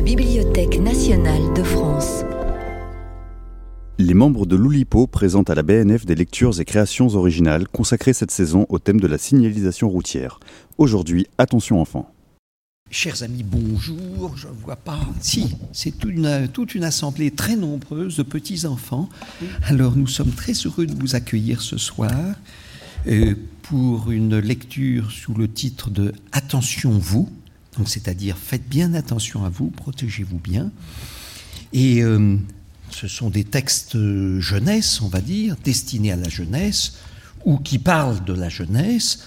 la Bibliothèque nationale de France. Les membres de l'Oulipo présentent à la BNF des lectures et créations originales consacrées cette saison au thème de la signalisation routière. Aujourd'hui, attention enfants. Chers amis, bonjour. Je ne vois pas. Si, c'est toute une, toute une assemblée très nombreuse de petits-enfants. Alors, nous sommes très heureux de vous accueillir ce soir euh, pour une lecture sous le titre de Attention vous. Donc, c'est-à-dire, faites bien attention à vous, protégez-vous bien. Et euh, ce sont des textes jeunesse, on va dire, destinés à la jeunesse, ou qui parlent de la jeunesse,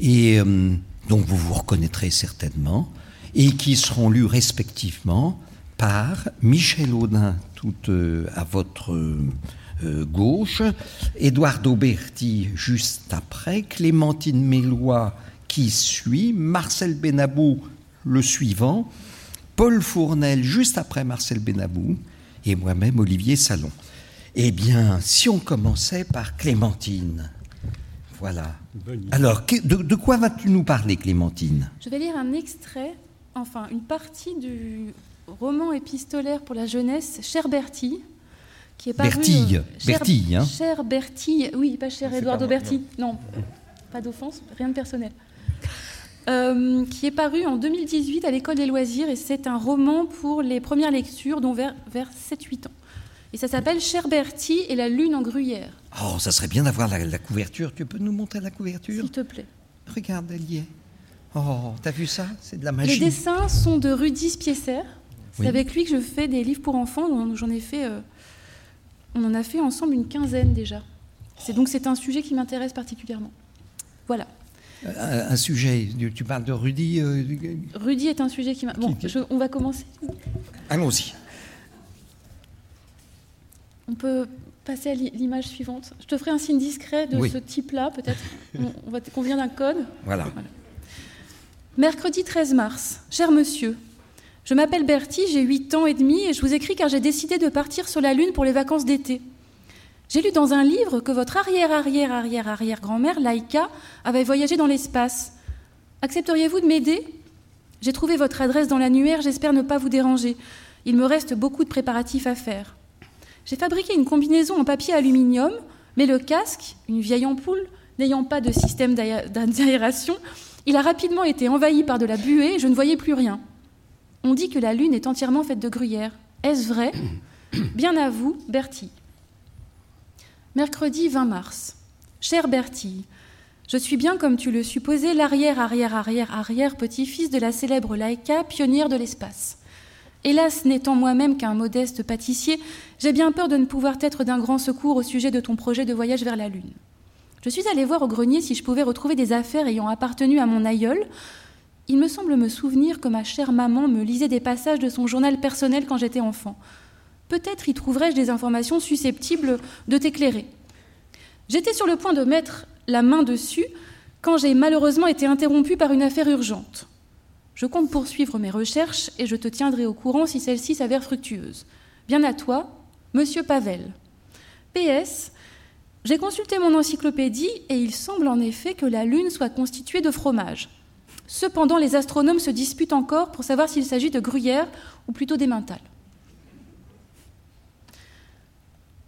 et euh, dont vous vous reconnaîtrez certainement, et qui seront lus respectivement par Michel Audin, tout euh, à votre euh, gauche, Édouard Dauberti juste après, Clémentine Mélois qui suit, Marcel Benabou le suivant, Paul Fournel juste après Marcel Benabou, et moi-même Olivier Salon. Eh bien, si on commençait par Clémentine. Voilà. Alors, de, de quoi vas-tu nous parler, Clémentine? Je vais lire un extrait, enfin une partie du roman épistolaire pour la jeunesse, Cher Bertie, qui est paru. Bertille, Cher, Bertille, hein Cher Bertille, oui, pas cher Eduardo Berti, non, pas d'offense, rien de personnel. Euh, qui est paru en 2018 à l'école des loisirs et c'est un roman pour les premières lectures, dont vers, vers 7-8 ans. Et ça s'appelle Cher Bertie et la lune en gruyère. Oh, ça serait bien d'avoir la, la couverture. Tu peux nous montrer la couverture? S'il te plaît. Regarde, elle y est. Oh, t'as vu ça? C'est de la Les magie. dessins sont de Rudy Spiesser. C'est Oui. avec lui que je fais des livres pour enfants. J'en ai fait, euh, on en a fait ensemble une quinzaine déjà. C'est donc c'est un sujet qui m'intéresse particulièrement. Voilà. Un, sujet, tu parles de Rudy. euh, Rudy est un sujet qui m'a. Bon, Qui- je- on va commencer. Allons-y. On peut passer à l'i- l'image suivante. Je te ferai un signe discret de Oui. ce type-là, peut-être. on, on va qu'on vient d'un code. Voilà. Mercredi 13 mars. Cher monsieur, je m'appelle Bertie, j'ai 8 ans et demi et je vous écris car j'ai décidé de partir sur la Lune pour les vacances d'été. J'ai lu dans un livre que votre arrière-arrière-arrière-arrière-grand-mère, Laïka, avait voyagé dans l'espace. Accepteriez-vous de m'aider? J'ai trouvé votre adresse dans l'annuaire, j'espère ne pas vous déranger. Il me reste beaucoup de préparatifs à faire. J'ai fabriqué une combinaison en papier aluminium, mais le casque, une vieille ampoule, n'ayant pas de système d'aé- d'aération, il a rapidement été envahi par de la buée et je ne voyais plus rien. On dit que la Lune est entièrement faite de gruyère. Est-ce vrai? Bien à vous, Bertie. Mercredi 20 mars. Cher Bertie, je suis bien, comme tu le supposais, l'arrière-arrière-arrière-arrière-petit-fils de la célèbre Laïka, pionnière de l'espace. Hélas, n'étant moi-même qu'un modeste pâtissier, j'ai bien peur de ne pouvoir être d'un grand secours au sujet de ton projet de voyage vers la Lune. Je suis allée voir au grenier si je pouvais retrouver des affaires ayant appartenu à mon aïeul. Il me semble me souvenir que ma chère maman me lisait des passages de son journal personnel quand j'étais enfant. Peut-être y trouverais-je des informations susceptibles de t'éclairer. J'étais sur le point de mettre la main dessus quand j'ai malheureusement été interrompue par une affaire urgente. Je compte poursuivre mes recherches et je te tiendrai au courant si celle-ci s'avère fructueuse. Bien à toi, Monsieur Pavel. PS, j'ai consulté mon encyclopédie et il semble en effet que la Lune soit constituée de fromage. Cependant, les astronomes se disputent encore pour savoir s'il s'agit de gruyère ou plutôt d'emmental.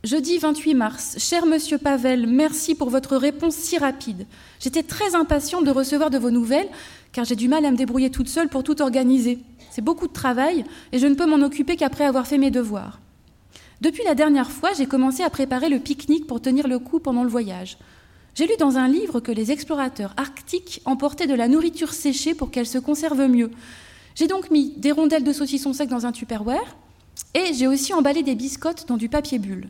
Jeudi 28 mars. Cher Monsieur Pavel, merci pour votre réponse si rapide. J'étais très impatiente de recevoir de vos nouvelles, car j'ai du mal à me débrouiller toute seule pour tout organiser. C'est beaucoup de travail, et je ne peux m'en occuper qu'après avoir fait mes devoirs. Depuis la dernière fois, j'ai commencé à préparer le pique-nique pour tenir le coup pendant le voyage. J'ai lu dans un livre que les explorateurs arctiques emportaient de la nourriture séchée pour qu'elle se conserve mieux. J'ai donc mis des rondelles de saucisson sec dans un tupperware et j'ai aussi emballé des biscottes dans du papier bulle.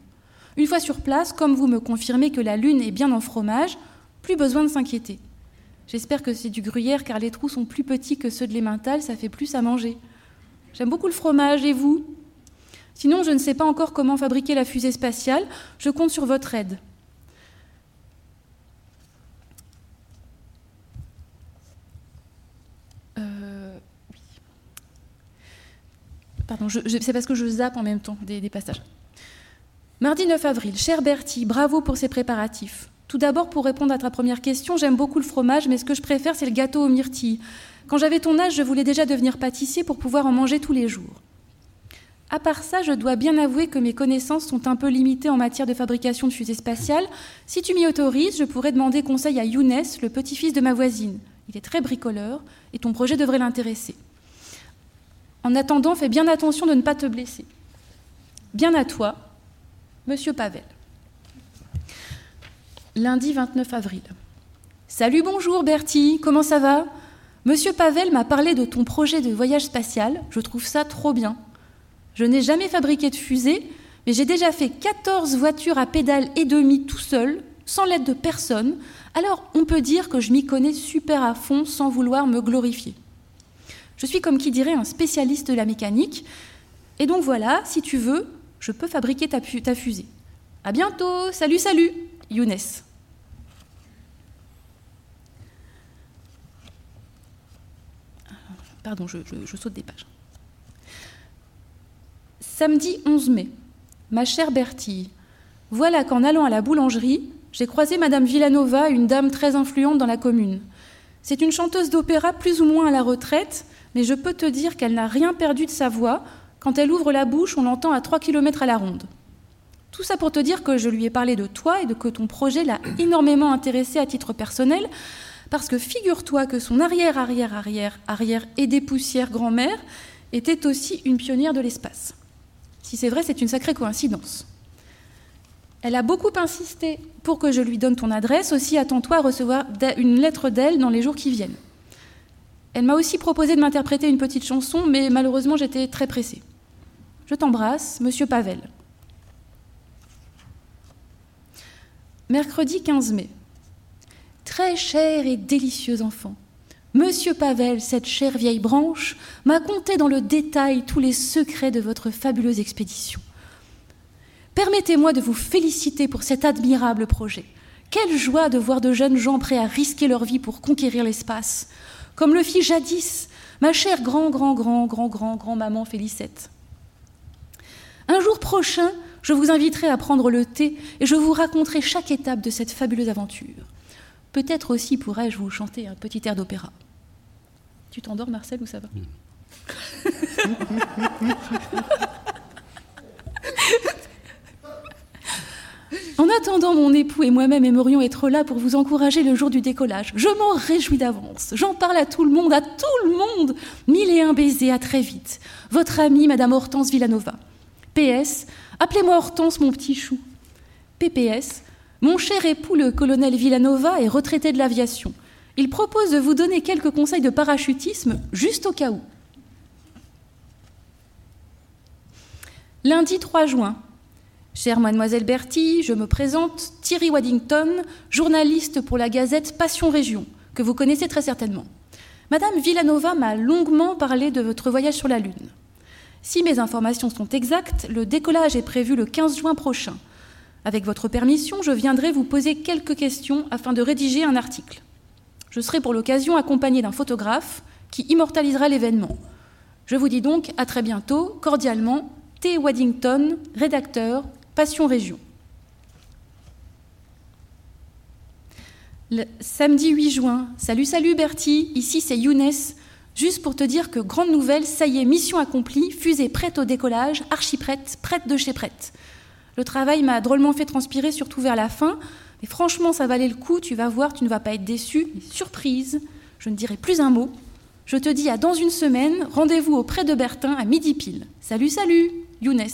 Une fois sur place, comme vous me confirmez que la lune est bien en fromage, plus besoin de s'inquiéter. J'espère que c'est du gruyère car les trous sont plus petits que ceux de l'emmental, ça fait plus à manger. J'aime beaucoup le fromage et vous? Sinon, je ne sais pas encore comment fabriquer la fusée spatiale, je compte sur votre aide. Euh. Pardon, c'est parce que je zappe en même temps des passages. Mardi 9 avril, cher Bertie, bravo pour ces préparatifs. Tout d'abord, pour répondre à ta première question, j'aime beaucoup le fromage, mais ce que je préfère, c'est le gâteau aux myrtilles. Quand j'avais ton âge, je voulais déjà devenir pâtissier pour pouvoir en manger tous les jours. À part ça, je dois bien avouer que mes connaissances sont un peu limitées en matière de fabrication de fusées spatiales. Si tu m'y autorises, je pourrais demander conseil à Younes, le petit-fils de ma voisine. Il est très bricoleur et ton projet devrait l'intéresser. En attendant, fais bien attention de ne pas te blesser. Bien à toi, Monsieur Pavel. Lundi 29 avril. Salut, bonjour Bertie, comment ça va? Monsieur Pavel m'a parlé de ton projet de voyage spatial, je trouve ça trop bien. Je n'ai jamais fabriqué de fusée, mais j'ai déjà fait 14 voitures à pédales et demi tout seul, sans l'aide de personne, alors on peut dire que je m'y connais super à fond sans vouloir me glorifier. Je suis comme qui dirait un spécialiste de la mécanique, et donc voilà, si tu veux, je peux fabriquer ta, fusée. À bientôt, salut, salut, Younes. Pardon, je, je saute des pages. Samedi 11 mai. Ma chère Bertille, voilà qu'en allant à la boulangerie, j'ai croisé Madame Villanova, une dame très influente dans la commune. C'est une chanteuse d'opéra plus ou moins à la retraite, mais je peux te dire qu'elle n'a rien perdu de sa voix. Quand elle ouvre la bouche, on l'entend à 3 km à la ronde. Tout ça pour te dire que je lui ai parlé de toi et de que ton projet l'a énormément intéressé à titre personnel, parce que figure-toi que son arrière, arrière, arrière, arrière et des poussières grand-mère était aussi une pionnière de l'espace. Si c'est vrai, c'est une sacrée coïncidence. Elle a beaucoup insisté pour que je lui donne ton adresse. Aussi, attends-toi à recevoir une lettre d'elle dans les jours qui viennent. Elle m'a aussi proposé de m'interpréter une petite chanson, mais malheureusement, j'étais très pressée. Je t'embrasse, monsieur Pavel. Mercredi 15 mai. Très cher et délicieux enfant. Monsieur Pavel, cette chère vieille branche, m'a conté dans le détail tous les secrets de votre fabuleuse expédition. Permettez-moi de vous féliciter pour cet admirable projet. Quelle joie de voir de jeunes gens prêts à risquer leur vie pour conquérir l'espace, comme le fit jadis ma chère grand, grand, grand, grand, grand, grand maman Félicette. Un jour prochain, je vous inviterai à prendre le thé et je vous raconterai chaque étape de cette fabuleuse aventure. Peut-être aussi pourrais-je vous chanter un petit air d'opéra. Tu t'endors, Marcel, ou ça va? En attendant, mon époux et moi-même aimerions être là pour vous encourager le jour du décollage. Je m'en réjouis d'avance. J'en parle à tout le monde, à tout le monde. Mille et un baisers, à très vite. Votre amie, Madame Hortense Villanova. PS, appelez-moi Hortense, mon petit chou. PPS, mon cher époux, le colonel Villanova, est retraité de l'aviation il propose de vous donner quelques conseils de parachutisme juste au cas où. Lundi 3 juin. Chère mademoiselle Bertie, je me présente Thierry Waddington, journaliste pour la gazette Passion Région, que vous connaissez très certainement. Madame Villanova m'a longuement parlé de votre voyage sur la Lune. Si mes informations sont exactes, le décollage est prévu le 15 juin prochain. Avec votre permission, je viendrai vous poser quelques questions afin de rédiger un article. Je serai pour l'occasion accompagné d'un photographe qui immortalisera l'événement. Je vous dis donc à très bientôt, cordialement, T. Waddington, rédacteur, Passion Région. Samedi 8 juin, salut, salut Bertie, ici c'est Younes. Juste pour te dire que grande nouvelle, ça y est, mission accomplie, fusée prête au décollage, archi prête, de chez prête. Le travail m'a drôlement fait transpirer, surtout vers la fin. Mais franchement, ça valait le coup, tu vas voir, tu ne vas pas être déçu. surprise, je ne dirai plus un mot. Je te dis à dans une semaine, rendez-vous auprès de Bertin à midi pile. Salut, salut, Younes.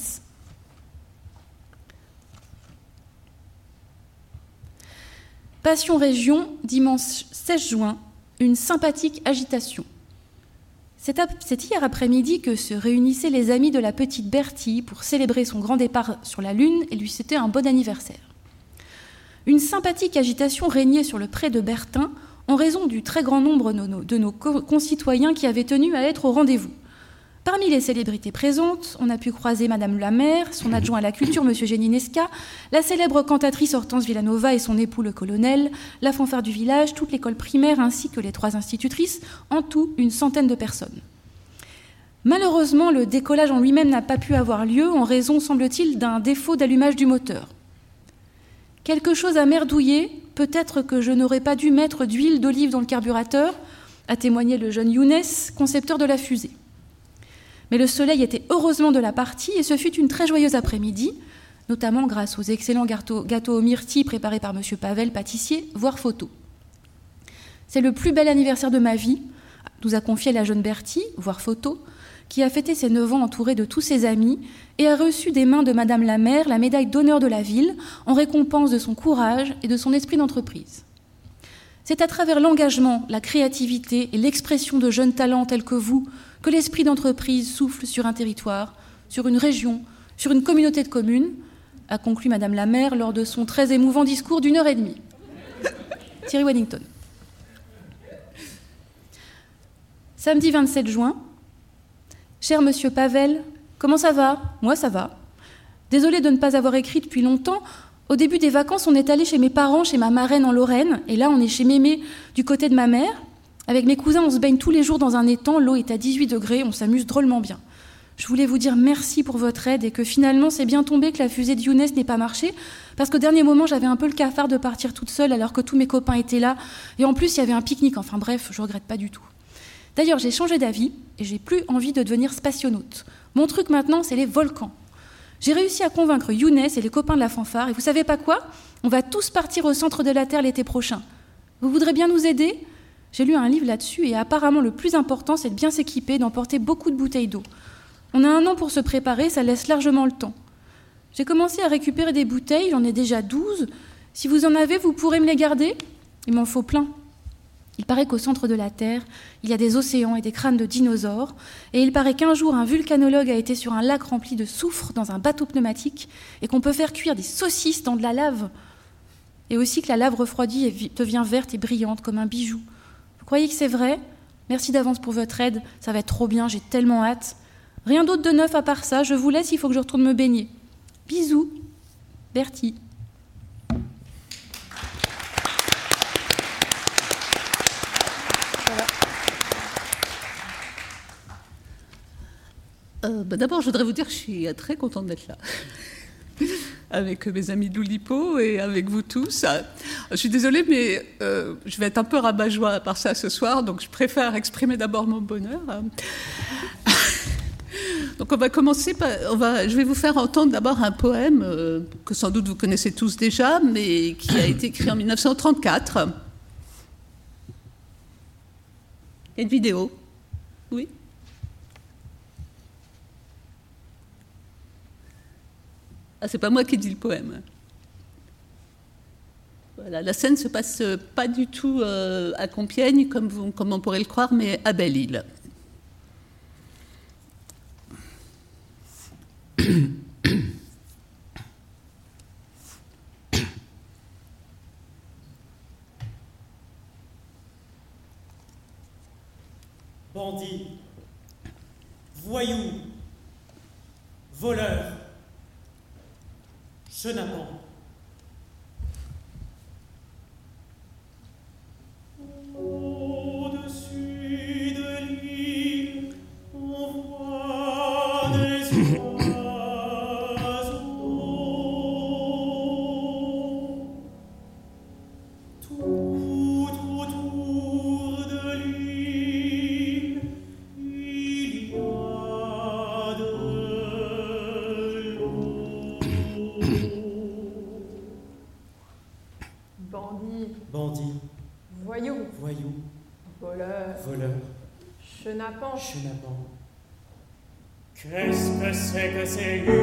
Passion Région, dimanche 16 juin, une sympathique agitation. C'est hier après-midi que se réunissaient les amis de la petite Bertie pour célébrer son grand départ sur la Lune et lui souhaiter un bon anniversaire. Une sympathique agitation régnait sur le pré de Bertin en raison du très grand nombre de nos concitoyens qui avaient tenu à être au rendez-vous. Parmi les célébrités présentes, on a pu croiser Madame la maire, son adjoint à la culture, Monsieur Géninesca, la célèbre cantatrice Hortense Villanova et son époux le colonel, la fanfare du village, toute l'école primaire ainsi que les trois institutrices, en tout une centaine de personnes. Malheureusement, le décollage en lui-même n'a pas pu avoir lieu en raison, semble-t-il, d'un défaut d'allumage du moteur. Quelque chose a merdouillé, peut-être que je n'aurais pas dû mettre d'huile d'olive dans le carburateur, a témoigné le jeune Younes, concepteur de la fusée. Mais le soleil était heureusement de la partie et ce fut une très joyeuse après-midi, notamment grâce aux excellents gâteaux, gâteaux aux myrtilles préparés par M. Pavel, pâtissier, voire photo. C'est le plus bel anniversaire de ma vie, nous a confié la jeune Bertie, voire photo, qui a fêté ses neuf ans entourée de tous ses amis et a reçu des mains de Madame la maire la médaille d'honneur de la ville en récompense de son courage et de son esprit d'entreprise. C'est à travers l'engagement, la créativité et l'expression de jeunes talents tels que vous que l'esprit d'entreprise souffle sur un territoire, sur une région, sur une communauté de communes, a conclu Madame la maire lors de son très émouvant discours d'une heure et demie. Thierry Weddington. Samedi 27 juin. Cher monsieur Pavel, comment ça va? Moi, ça va. Désolée de ne pas avoir écrit depuis longtemps. Au début des vacances, on est allé chez mes parents, chez ma marraine en Lorraine, et là, on est chez Mémé du côté de ma mère. Avec mes cousins, on se baigne tous les jours dans un étang, l'eau est à 18 degrés, on s'amuse drôlement bien. Je voulais vous dire merci pour votre aide et que finalement c'est bien tombé que la fusée de Younes n'ait pas marché, parce qu'au dernier moment j'avais un peu le cafard de partir toute seule alors que tous mes copains étaient là, et en plus il y avait un pique-nique, enfin bref, je regrette pas du tout. D'ailleurs j'ai changé d'avis et j'ai plus envie de devenir spationaute. Mon truc maintenant c'est les volcans. J'ai réussi à convaincre Younes et les copains de la fanfare, et vous savez pas quoi? On va tous partir au centre de la Terre l'été prochain. Vous voudrez bien nous aider? J'ai lu un livre là-dessus et apparemment le plus important, c'est de bien s'équiper, d'emporter beaucoup de bouteilles d'eau. On a un an pour se préparer, ça laisse largement le temps. J'ai commencé à récupérer des bouteilles, j'en ai déjà 12. Si vous en avez, vous pourrez me les garder Il m'en faut plein. Il paraît qu'au centre de la Terre, il y a des océans et des crânes de dinosaures, et il paraît qu'un jour un vulcanologue a été sur un lac rempli de soufre dans un bateau pneumatique, et qu'on peut faire cuire des saucisses dans de la lave, et aussi que la lave refroidie devient verte et brillante comme un bijou croyez que c'est vrai? Merci d'avance pour votre aide, ça va être trop bien, j'ai tellement hâte. Rien d'autre de neuf à part ça, je vous laisse, il faut que je retourne me baigner. Bisous, Bertie. Euh, bah, d'abord, je voudrais vous dire que je suis très contente d'être là avec mes amis de l'Oulipo et avec vous tous. Je suis désolée, mais euh, je vais être un peu rabat-joie par ça ce soir, donc je préfère exprimer d'abord mon bonheur. Donc on va commencer on va, je vais vous faire entendre d'abord un poème euh, que sans doute vous connaissez tous déjà, mais qui a été écrit en 1934. Il y a une vidéo. Oui? Ah, c'est pas moi qui dis le poème. Voilà, la scène se passe pas du tout euh, à Compiègne, comme, vous, comme on pourrait le croire, mais à Belle-Île. Bandits, voyous, voleurs, chenapan. Au-dessus c'est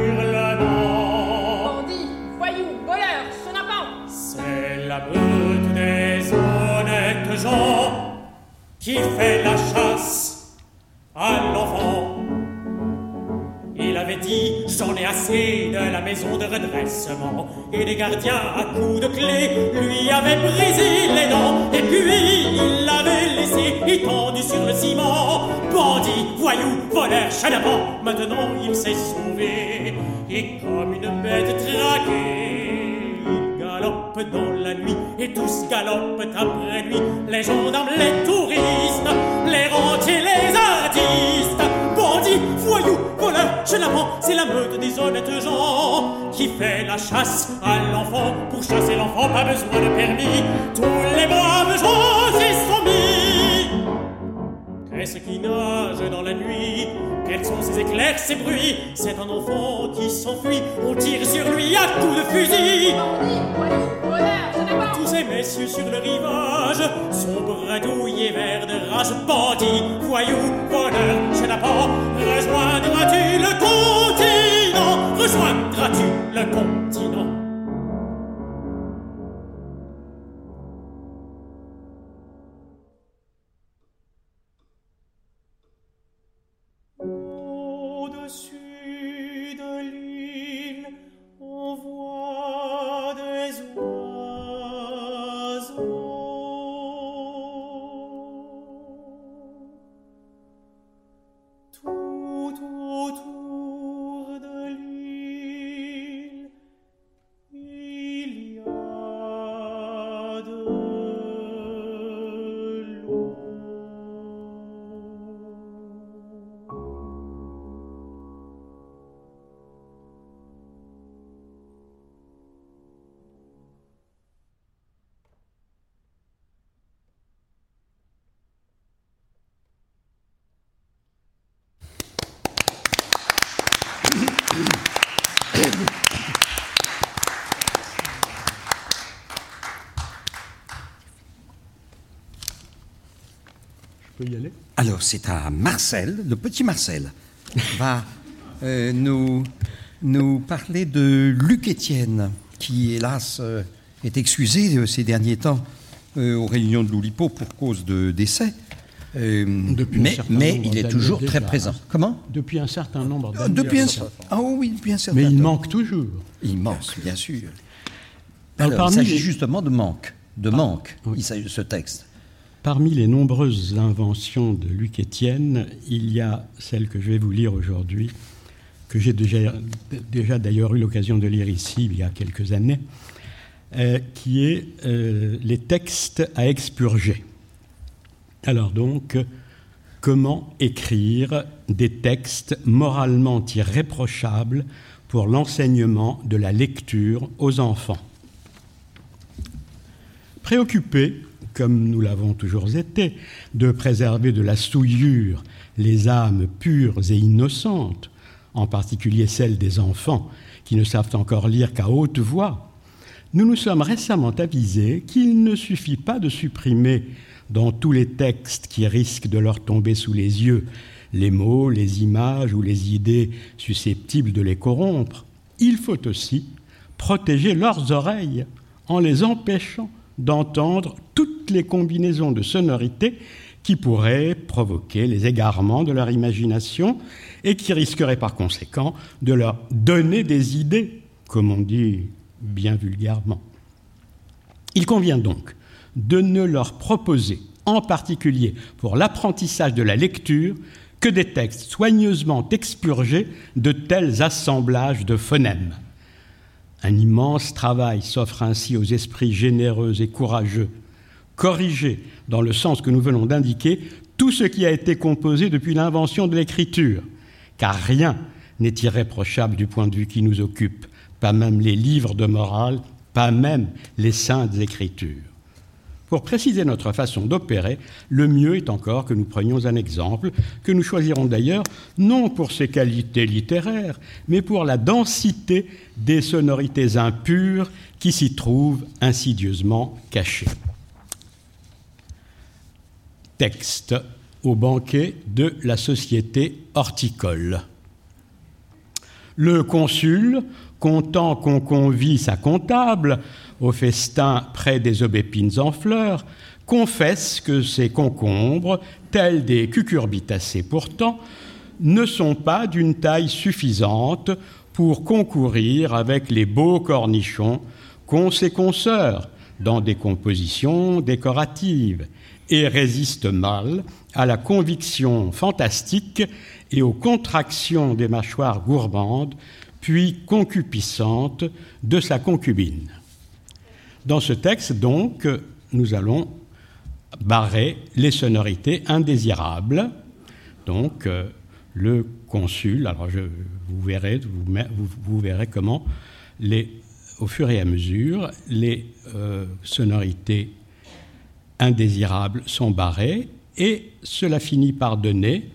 à l'enfant. Pour chasser l'enfant, pas besoin de permis. Tous les braves gens s'y sont mis. Est-ce qui nage dans la nuit? Quels sont ces éclairs, ces bruits? C'est un enfant qui s'enfuit. On tire sur lui à coups de fusil. Tous ces messieurs sur le rivage sont bredouillés vers de rage. Bandits, voyous, voleurs, chenapans, rejoindras-tu le continent? Rejoindras-tu le continent peux y aller Alors, c'est à Marcel, le petit Marcel, va euh, nous, nous parler de Luc Étienne, qui, hélas, euh, est excusé euh, ces derniers temps aux réunions de l'Oulipo pour cause de décès. Depuis mais il est toujours très présent. Comment? Depuis un certain nombre d'années. Depuis un, ah oui, depuis un certain Mais il temps. manque toujours. Immense, bien sûr. Alors, Alors, parmi il s'agit les- justement de manque. De manque, oui. il s'agit de ce texte. Parmi les nombreuses inventions de Luc Étienne, il y a celle que je vais vous lire aujourd'hui, que j'ai déjà, d'ailleurs eu l'occasion de lire ici il y a quelques années, euh, qui est euh, les textes à expurger. Alors donc, comment écrire des textes moralement irréprochables pour l'enseignement de la lecture aux enfants? Préoccupés, comme nous l'avons toujours été, de préserver de la souillure les âmes pures et innocentes, en particulier celles des enfants qui ne savent encore lire qu'à haute voix, nous nous sommes récemment avisés qu'il ne suffit pas de supprimer dans tous les textes qui risquent de leur tomber sous les yeux les mots, les images ou les idées susceptibles de les corrompre. Il faut aussi protéger leurs oreilles en les empêchant d'entendre toutes les combinaisons de sonorités qui pourraient provoquer les égarements de leur imagination et qui risqueraient par conséquent de leur donner des idées, comme on dit bien vulgairement. Il convient donc de ne leur proposer, en particulier pour l'apprentissage de la lecture, que des textes soigneusement expurgés de tels assemblages de phonèmes. Un immense travail s'offre ainsi aux esprits généreux et courageux. Corriger, dans le sens que nous venons d'indiquer, tout ce qui a été composé depuis l'invention de l'écriture, car rien n'est irréprochable du point de vue qui nous occupe, pas même les livres de morale, pas même les saintes écritures. Pour préciser notre façon d'opérer, le mieux est encore que nous prenions un exemple, que nous choisirons d'ailleurs non pour ses qualités littéraires, mais pour la densité des sonorités impures qui s'y trouvent insidieusement cachées. Texte au banquet de la société horticole. Le consul, content qu'on convie sa comptable au festin près des aubépines en fleurs, confesse que ces concombres, tels des cucurbitacées pourtant, ne sont pas d'une taille suffisante pour concourir avec les beaux cornichons qu'ont ses consoeurs dans des compositions décoratives et résistent mal à la conviction fantastique et aux contractions des mâchoires gourmandes, puis concupiscentes de sa concubine. Dans ce texte, donc, nous allons barrer les sonorités indésirables. Donc, euh, le consul, alors je, vous, verrez, comment, au fur et à mesure, les euh, sonorités indésirables sont barrées Et cela finit par donner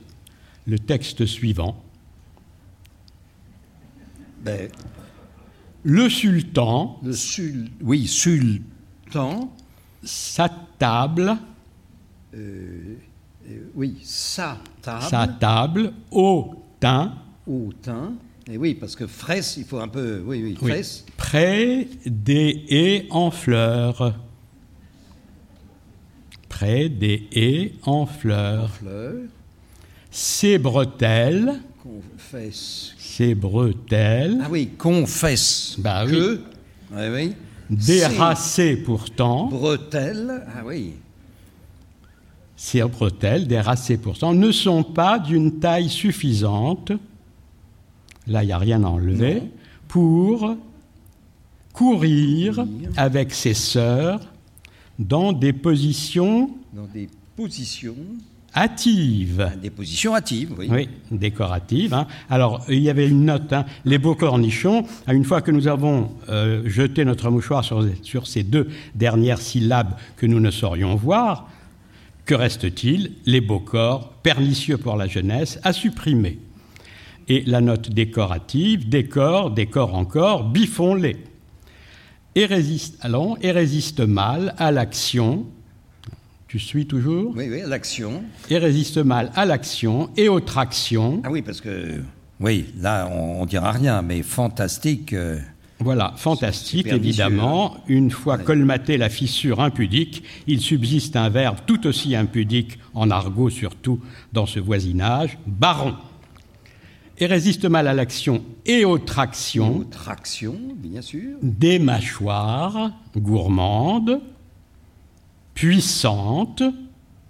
le texte suivant. Ben, Le sultan le sul, oui, sultan, s'attable, euh, oui, sa table, sa table au thym, au thym. Et oui, parce que fraisse, il faut un peu, oui, oui, oui, fraisse. près des haies en fleurs. Près des haies en fleurs. fleur, Ses bretelles, confesse. ses bretelles, Ah oui, confesse. Bah que, oui, oui. déracées pourtant, Ses bretelles, ah oui. ces bretelles, déracées pourtant, ne sont pas d'une taille suffisante, là il n'y a rien à enlever, pour courir. avec ses sœurs dans des positions Dans des positions, hâtives. des positions hâtives, oui. Oui, décoratives. hein. Alors, il y avait une note, hein, les beaux cornichons, à une fois que nous avons euh, jeté notre mouchoir sur, sur ces deux dernières syllabes que nous ne saurions voir, que reste-t-il? Les beaux corps, pernicieux pour la jeunesse, à supprimer. Et la note décorative, décor, décor encore, biffons-les. Et résiste, allons, et résiste mal à l'action. Tu suis toujours? Oui, oui, l'action. et résiste mal à l'action et aux tractions. Ah oui, parce que, oui, là, on, on dira rien, mais fantastique. euh, Voilà, fantastique évidemment. Une fois colmaté la fissure impudique, il subsiste un verbe tout aussi impudique, en argot surtout, dans ce voisinage, baron. Et résiste mal à l'action et aux tractions traction, bien sûr. des mâchoires gourmandes, puissantes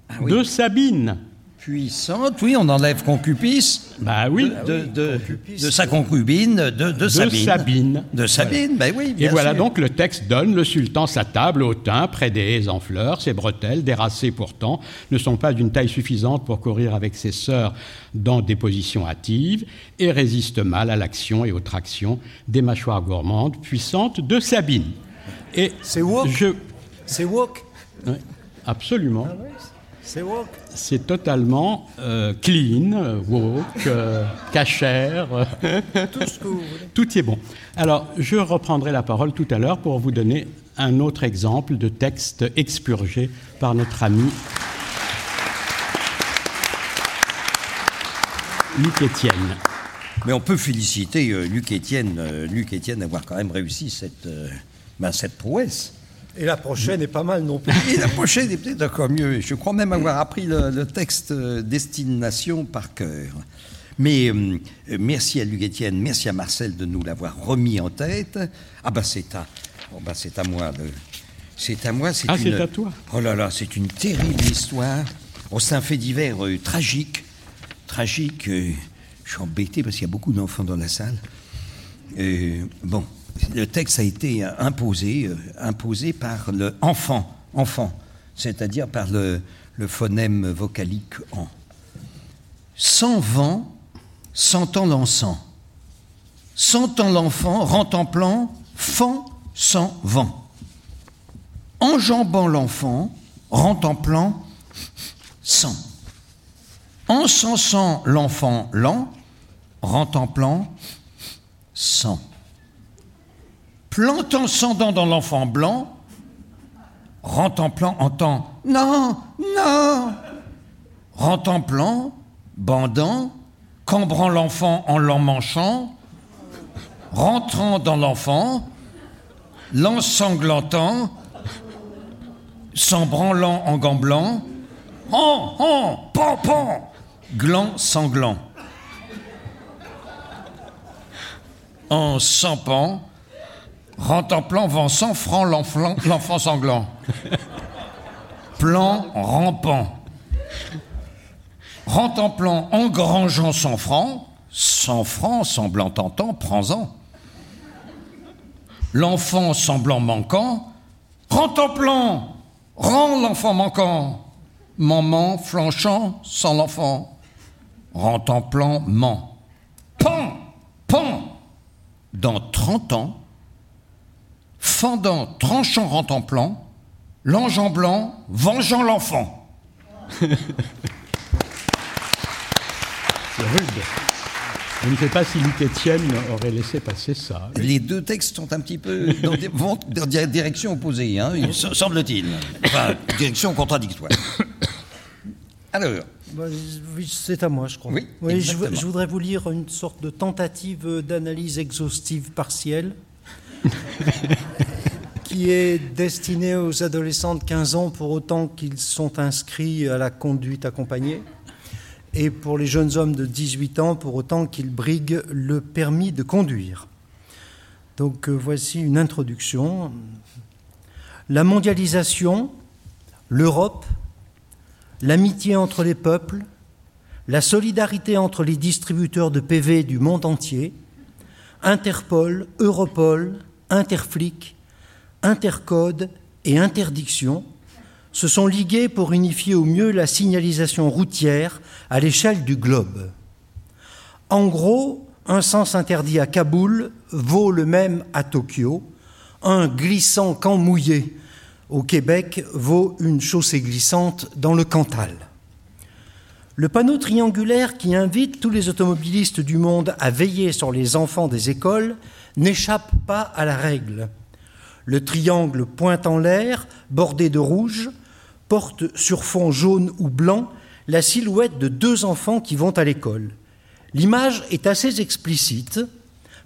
Ah oui. de Sabine. Puissante, oui, on enlève concupisce. Bah oui. De, de, de sa concubine, de, de Sabine. Sabine. De Sabine, ben oui, Et voilà sûr. donc le texte donne le sultan sa table au thym, près des haies en fleurs, ses bretelles, déracées pourtant, ne sont pas d'une taille suffisante pour courir avec ses sœurs dans des positions hâtives, et résistent mal à l'action et aux tractions des mâchoires gourmandes puissantes de Sabine. Et C'est woke je, C'est woke absolument, C'est woke? C'est totalement euh, clean, woke, euh, cachère. Tout ce que vous voulez. Tout y est bon. Alors, je reprendrai la parole tout à l'heure pour vous donner un autre exemple de texte expurgé par notre ami Luc Étienne. Mais on peut féliciter euh, Luc Étienne, euh, Luc Étienne d'avoir quand même réussi cette, euh, ben, cette prouesse. Et la prochaine est pas mal non plus. Et la prochaine est peut-être encore mieux. Je crois même avoir appris le, le texte euh, Destination par cœur. Mais euh, merci à Luc Étienne, merci à Marcel de nous l'avoir remis en tête. Ah bah c'est à, oh bah c'est à moi. C'est à moi. C'est Ah, une- c'est à toi. Oh là là, c'est une terrible histoire. Oh, c'est un fait divers euh, tragique. Tragique. euh, je suis embêté parce qu'il y a beaucoup d'enfants dans la salle. Euh, bon, le texte a été euh, imposé, euh, imposé par le enfant, enfant, c'est-à-dire par le, phonème vocalique en. Sans vent, sentant l'encens. Sentant l'enfant, rentemplant, fan sans vent. Enjambant l'enfant, rentemplant, sans. Encensant l'enfant lent, rentemplant, sang. Plantant sans dents dans l'enfant blanc, rentemplant entend non, non, rentemplant, bandant, cambrant l'enfant en l'emmanchant, rentrant dans l'enfant, l'ensanglantant, s'en branlant en gants blancs, en, en, pan, pan, gland sanglant. En sampant, rentemplant, sans franc l'enfant l'enfant sanglant. Plan rampant. Rentemplant, engrangeant cent francs, cent francs semblant tentant, prends-en. L'enfant semblant manquant, rentemplant, rend l'enfant manquant. Maman flanchant sans l'enfant, rentemplant, ment. Pan, pan, dans trente ans, fendant, tranchant, rentemplant, l'enjamblant, vengeant l'enfant. C'est rude. Je ne sais pas si Luc Etienne aurait laissé passer ça. Les deux textes sont un petit peu dans des, vont dans des directions opposées, hein, il- semble-t-il. Enfin, directions contradictoires. Alors, Bah, oui, c'est à moi, je crois. Oui, je, exactement. je voudrais vous lire une sorte de tentative d'analyse exhaustive partielle qui est destinée aux adolescents de 15 ans pour autant qu'ils sont inscrits à la conduite accompagnée et pour les jeunes hommes de 18 ans pour autant qu'ils briguent le permis de conduire. Donc euh, voici une introduction. La mondialisation, l'Europe, l'amitié entre les peuples, la solidarité entre les distributeurs de PV du monde entier, Interpol, Europol, Interflic, Intercode et Interdiction se sont ligués pour unifier au mieux la signalisation routière à l'échelle du globe. En gros, un sens interdit à Kaboul vaut le même à Tokyo, un glissant camp mouillé au Québec vaut une chaussée glissante dans le Cantal. Le panneau triangulaire qui invite tous les automobilistes du monde à veiller sur les enfants des écoles n'échappe pas à la règle. Le triangle pointe en l'air, bordé de rouge, porte sur fond jaune ou blanc la silhouette de deux enfants qui vont à l'école. L'image est assez explicite,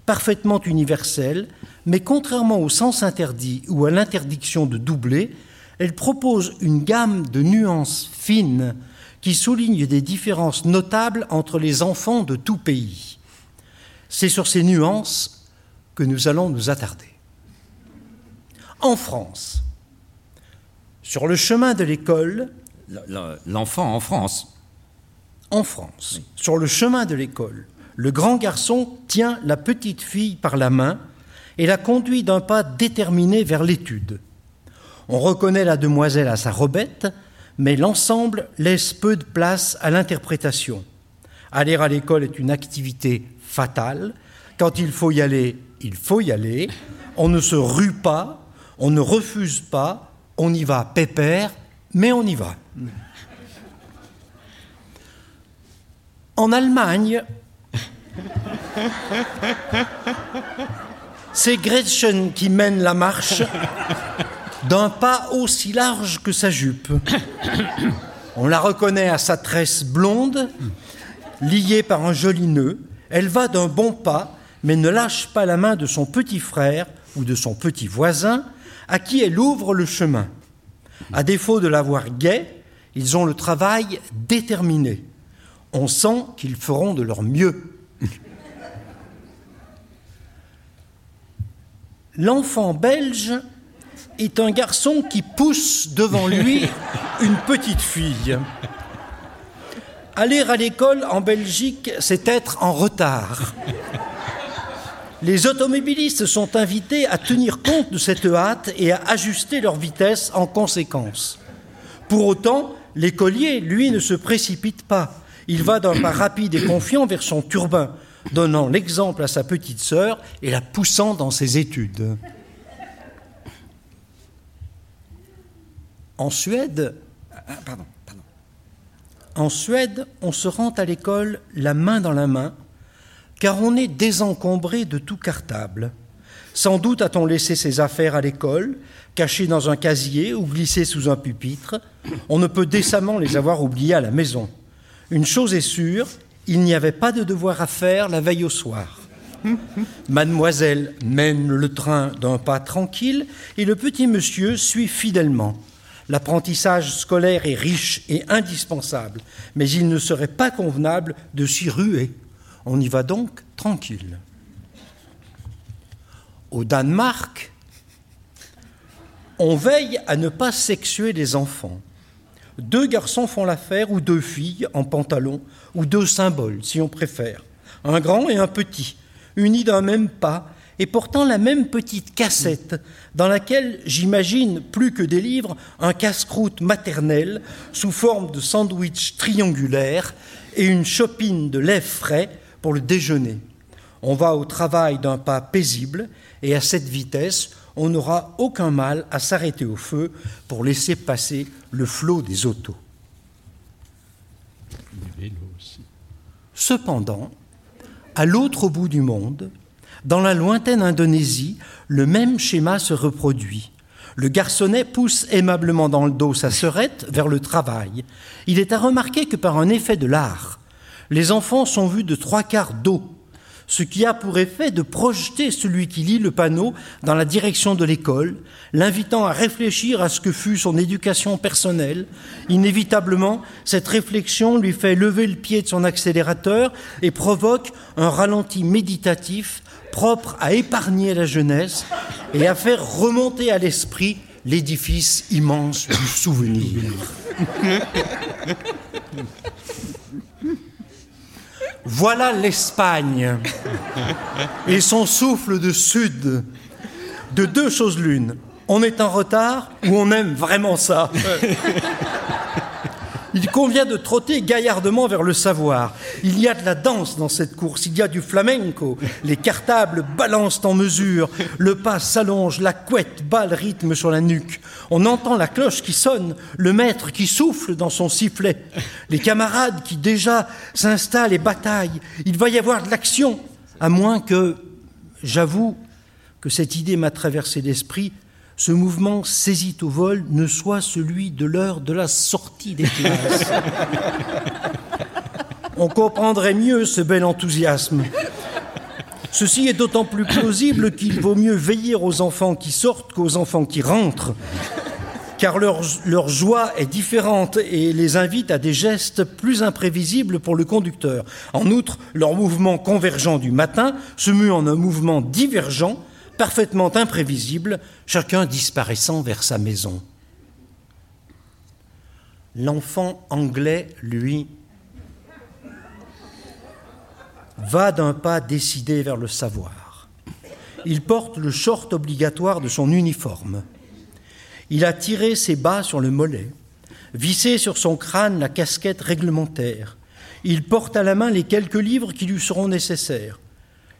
parfaitement universelle, mais contrairement au sens interdit ou à l'interdiction de doubler, elle propose une gamme de nuances fines qui soulignent des différences notables entre les enfants de tout pays. C'est sur ces nuances que nous allons nous attarder. En France, sur le chemin de l'école, l'enfant en France. en France, sur le chemin de l'école, le grand garçon tient la petite fille par la main et la conduit d'un pas déterminé vers l'étude. On reconnaît la demoiselle à sa robette, mais l'ensemble laisse peu de place à l'interprétation. Aller à l'école est une activité fatale. Quand il faut y aller, il faut y aller. On ne se rue pas, on ne refuse pas, on y va pépère, mais on y va. En Allemagne, c'est Gretchen qui mène la marche d'un pas aussi large que sa jupe. On la reconnaît à sa tresse blonde, liée par un joli nœud. Elle va d'un bon pas, mais ne lâche pas la main de son petit frère ou de son petit voisin, à qui elle ouvre le chemin. À défaut de l'avoir gai, ils ont le travail déterminé. On sent qu'ils feront de leur mieux. L'enfant belge est un garçon qui pousse devant lui une petite fille. Aller à l'école en Belgique, c'est être en retard. Les automobilistes sont invités à tenir compte de cette hâte et à ajuster leur vitesse en conséquence. Pour autant, l'écolier, lui, ne se précipite pas. Il va d'un pas rapide et confiant vers son turbin, donnant l'exemple à sa petite sœur et la poussant dans ses études. En Suède, Ah, en Suède, on se rend à l'école la main dans la main, car on est désencombré de tout cartable. Sans doute a-t-on laissé ses affaires à l'école, cachées dans un casier ou glissées sous un pupitre. On ne peut décemment les avoir oubliées à la maison. Une chose est sûre, il n'y avait pas de devoir à faire la veille au soir. Mademoiselle mène le train d'un pas tranquille et le petit monsieur suit fidèlement. L'apprentissage scolaire est riche et indispensable, mais il ne serait pas convenable de s'y ruer. On y va donc tranquille. Au Danemark, on veille à ne pas sexuer les enfants. Deux garçons font l'affaire, ou deux filles en pantalon, ou deux symboles, si on préfère. Un grand et un petit, unis d'un même pas, et portant la même petite cassette, dans laquelle j'imagine, plus que des livres, un casse-croûte maternel sous forme de sandwich triangulaire et une chopine de lait frais pour le déjeuner. On va au travail d'un pas paisible, et à cette vitesse, on n'aura aucun mal à s'arrêter au feu pour laisser passer le flot des autos. Cependant, à l'autre bout du monde, dans la lointaine Indonésie, le même schéma se reproduit. Le garçonnet pousse aimablement dans le dos sa sœurette vers le travail. Il est à remarquer que par un effet de l'art, les enfants sont vus de trois quarts d'eau, ce qui a pour effet de projeter celui qui lit le panneau dans la direction de l'école, l'invitant à réfléchir à ce que fut son éducation personnelle. Inévitablement, cette réflexion lui fait lever le pied de son accélérateur et provoque un ralenti méditatif propre à épargner la jeunesse et à faire remonter à l'esprit l'édifice immense du souvenir. Voilà l'Espagne et son souffle de sud. De deux choses l'une, on est en retard ou on aime vraiment ça. Il convient de trotter gaillardement vers le savoir. Il y a de la danse dans cette course, il y a du flamenco. Les cartables balancent en mesure, le pas s'allonge, la couette bat le rythme sur la nuque. On entend la cloche qui sonne, le maître qui souffle dans son sifflet, les camarades qui déjà s'installent et bataillent. Il va y avoir de l'action, à moins que, j'avoue que cette idée m'a traversé l'esprit, ce mouvement saisit au vol ne soit celui de l'heure de la sortie des classes. On comprendrait mieux ce bel enthousiasme. Ceci est d'autant plus plausible qu'il vaut mieux veiller aux enfants qui sortent qu'aux enfants qui rentrent, car leur, leur, joie est différente et les invite à des gestes plus imprévisibles pour le conducteur. En outre, leur mouvement convergent du matin se mue en un mouvement divergent parfaitement imprévisible, chacun disparaissant vers sa maison. L'enfant anglais, lui, va d'un pas décidé vers le savoir. Il porte le short obligatoire de son uniforme. Il a tiré ses bas sur le mollet, vissé sur son crâne la casquette réglementaire. Il porte à la main les quelques livres qui lui seront nécessaires.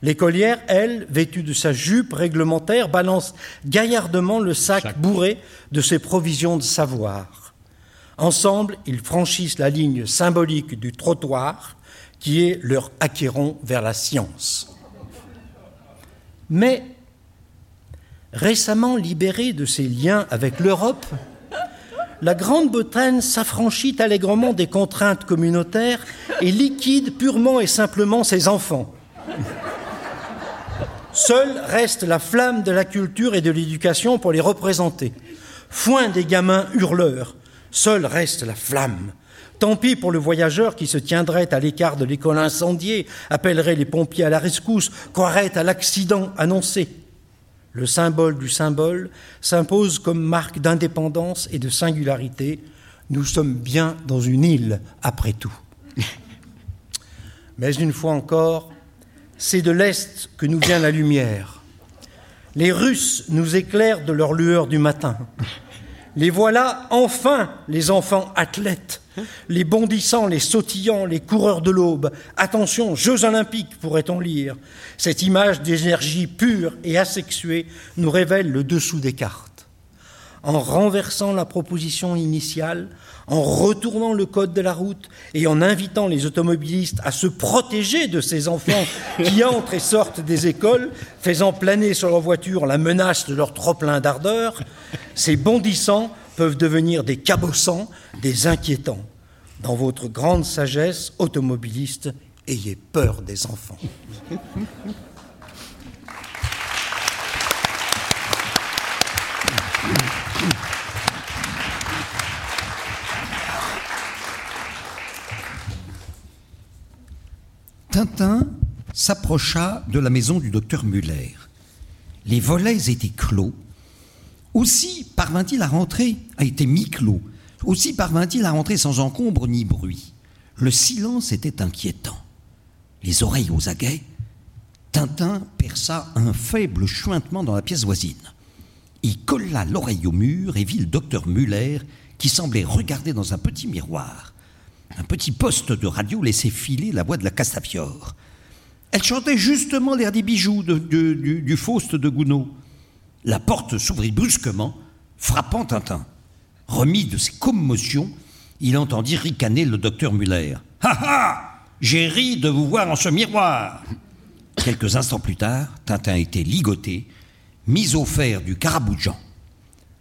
L'écolière, elle, vêtue de sa jupe réglementaire, balance gaillardement le sac bourré de ses provisions de savoir. Ensemble, ils franchissent la ligne symbolique du trottoir qui est leur acquéron vers la science. Mais, récemment libérée de ses liens avec l'Europe, la Grande-Bretagne s'affranchit allègrement des contraintes communautaires et liquide purement et simplement ses enfants. Seule reste la flamme de la culture et de l'éducation pour les représenter. Foin des gamins hurleurs, seule reste la flamme. Tant pis pour le voyageur qui se tiendrait à l'écart de l'école incendiée, appellerait les pompiers à la rescousse, croirait à l'accident annoncé. Le symbole du symbole s'impose comme marque d'indépendance et de singularité. Nous sommes bien dans une île, après tout. Mais une fois encore, c'est de l'Est que nous vient la lumière. Les Russes nous éclairent de leur lueur du matin. Les voilà enfin, les enfants athlètes, les bondissants, les sautillants, les coureurs de l'aube. Attention, Jeux olympiques, pourrait-on lire. Cette image d'énergie pure et asexuée nous révèle le dessous des cartes. En renversant la proposition initiale, en retournant le code de la route et en invitant les automobilistes à se protéger de ces enfants qui entrent et sortent des écoles, faisant planer sur leur voiture la menace de leur trop-plein d'ardeur, ces bondissants peuvent devenir des cabossants, des inquiétants. Dans votre grande sagesse automobiliste, ayez peur des enfants. Tintin s'approcha de la maison du docteur Muller. Les volets étaient clos. Aussi parvint-il à rentrer, a été mi-clos. Aussi parvint-il à rentrer sans encombre ni bruit. Le silence était inquiétant. Les oreilles aux aguets, Tintin perça un faible chuintement dans la pièce voisine. Il colla l'oreille au mur et vit le docteur Muller qui semblait regarder dans un petit miroir. Un petit poste de radio laissait filer la voix de la Castafiore. Elle chantait justement l'air des bijoux du Faust de Gounod. La porte s'ouvrit brusquement, frappant Tintin. Remis de ses commotions, il entendit ricaner le docteur Muller. Ha ha J'ai ri de vous voir en ce miroir. Quelques instants plus tard, Tintin était ligoté, mis au fer du caraboujan.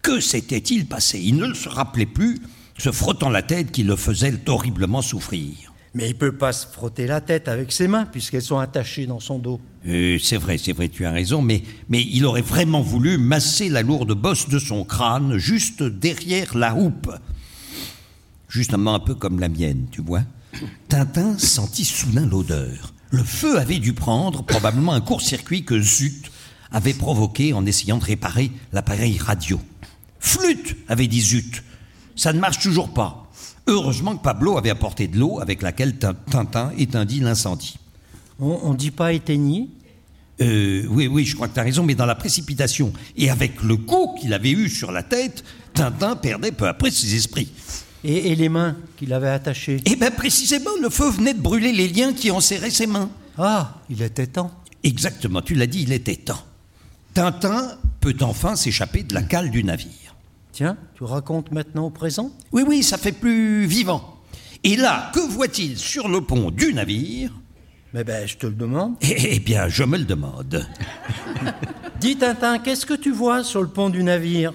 Que s'était-il passé? Il ne se rappelait plus, se frottant la tête qui le faisait horriblement souffrir. Mais il peut pas se frotter la tête avec ses mains puisqu'elles sont attachées dans son dos. Euh, c'est vrai, c'est vrai, tu as raison, mais, mais il aurait vraiment voulu masser la lourde bosse de son crâne juste derrière la houppe. Justement un peu comme la mienne, tu vois. Tintin sentit soudain l'odeur. Le feu avait dû prendre probablement un court-circuit que Zut avait provoqué en essayant de réparer l'appareil radio. Flûte avait dit Zut. Ça ne marche toujours pas. Heureusement que Pablo avait apporté de l'eau avec laquelle Tintin éteindit l'incendie. On, ne dit pas éteigné euh, Oui, oui, je crois que tu as raison, mais dans la précipitation et avec le coup qu'il avait eu sur la tête, Tintin perdait peu après ses esprits. Et, les mains qu'il avait attachées? Eh bien, précisément, le feu venait de brûler les liens qui enserraient ses mains. Ah, il était temps. Exactement, tu l'as dit, il était temps. Tintin peut enfin s'échapper de la cale du navire. Tiens, tu racontes maintenant au présent? Oui, oui, ça fait plus vivant. Et là, que voit-il sur le pont du navire? Mais ben, je te le demande. Eh, eh bien, je me le demande. Dis, Tintin, qu'est-ce que tu vois sur le pont du navire?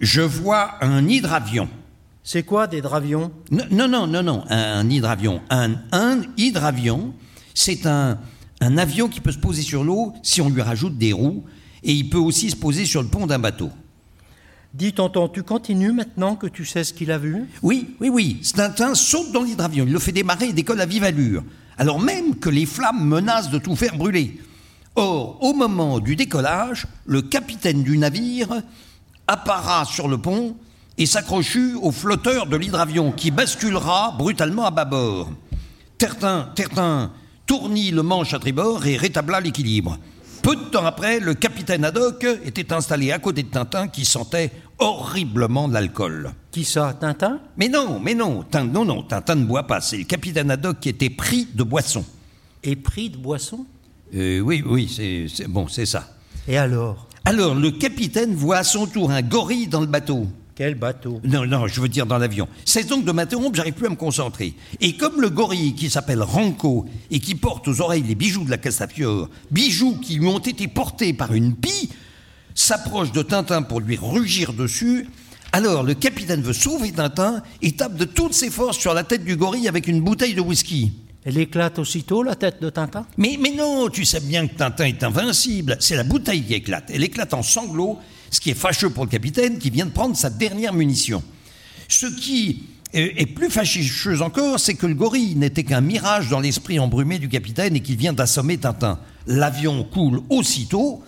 Je vois un hydravion. C'est quoi des dravions? Non, non, non, non, un, hydravion. Un, un hydravion, c'est un, un avion qui peut se poser sur l'eau si on lui rajoute des roues, et il peut aussi se poser sur le pont d'un bateau. Dis, tonton, tu continues maintenant que tu sais ce qu'il a vu? Oui, oui, oui. Tintin saute dans l'hydravion. Il le fait démarrer et décolle à vive allure. Alors même que les flammes menacent de tout faire brûler. Or, au moment du décollage, le capitaine du navire apparaît sur le pont et s'accroche au flotteur de l'hydravion qui basculera brutalement à bâbord. Tertin, Tertin tournit le manche à tribord et rétabla l'équilibre. Peu de temps après, le capitaine Haddock était installé à côté de Tintin qui sentait horriblement l'alcool. Qui ça, Tintin? Mais non, mais non, non, non, Tintin ne boit pas. C'est le capitaine Haddock qui était pris de boisson. Et pris de boisson? Euh, Oui, oui, c'est bon, c'est ça. Et alors? Alors, le capitaine voit à son tour un gorille dans le bateau. Quel bateau? Non, non, je veux dire dans l'avion. C'est donc de m'interrompre, j'arrive plus à me concentrer. Et comme le gorille qui s'appelle Ranco et qui porte aux oreilles les bijoux de la Castafiore, bijoux qui lui ont été portés par une pie, s'approche de Tintin pour lui rugir dessus, alors le capitaine veut sauver Tintin et tape de toutes ses forces sur la tête du gorille avec une bouteille de whisky. Elle éclate aussitôt, la tête de Tintin? Mais, mais non, tu sais bien que Tintin est invincible. C'est la bouteille qui éclate. Elle éclate en sanglots ce qui est fâcheux pour le capitaine qui vient de prendre sa dernière munition. Ce qui est plus fâcheux encore, c'est que le gorille n'était qu'un mirage dans l'esprit embrumé du capitaine et qu'il vient d'assommer Tintin. L'avion coule aussitôt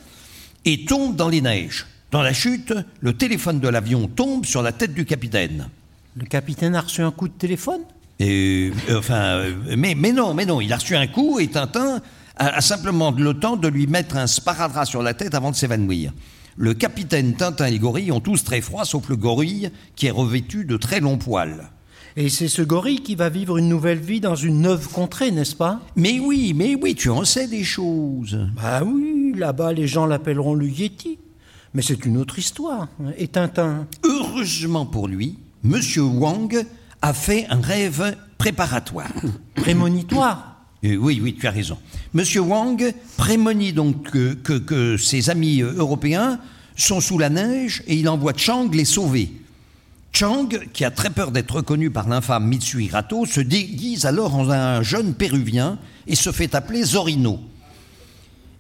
et tombe dans les neiges. Dans la chute, le téléphone de l'avion tombe sur la tête du capitaine. Le capitaine a reçu un coup de téléphone? Et, euh, enfin, euh, mais, mais non, mais non, il a reçu un coup et Tintin a, a simplement le temps de lui mettre un sparadrap sur la tête avant de s'évanouir. Le capitaine Tintin et le gorille ont tous très froid, sauf le gorille qui est revêtu de très longs poils. Et c'est ce gorille qui va vivre une nouvelle vie dans une neuve contrée, n'est-ce pas? Mais oui, mais oui, tu en sais des choses. Bah oui, là-bas les gens l'appelleront le Yeti. Mais c'est une autre histoire. Et Tintin Heureusement pour lui, Monsieur Wang a fait un rêve préparatoire. Prémonitoire euh, oui, oui, tu as raison. Monsieur Wang prémonit donc que, ses amis euh, européens sont sous la neige et il envoie Chang les sauver. Chang, qui a très peur d'être reconnu par l'infâme Mitsui Rato, se déguise alors en un jeune péruvien et se fait appeler Zorino.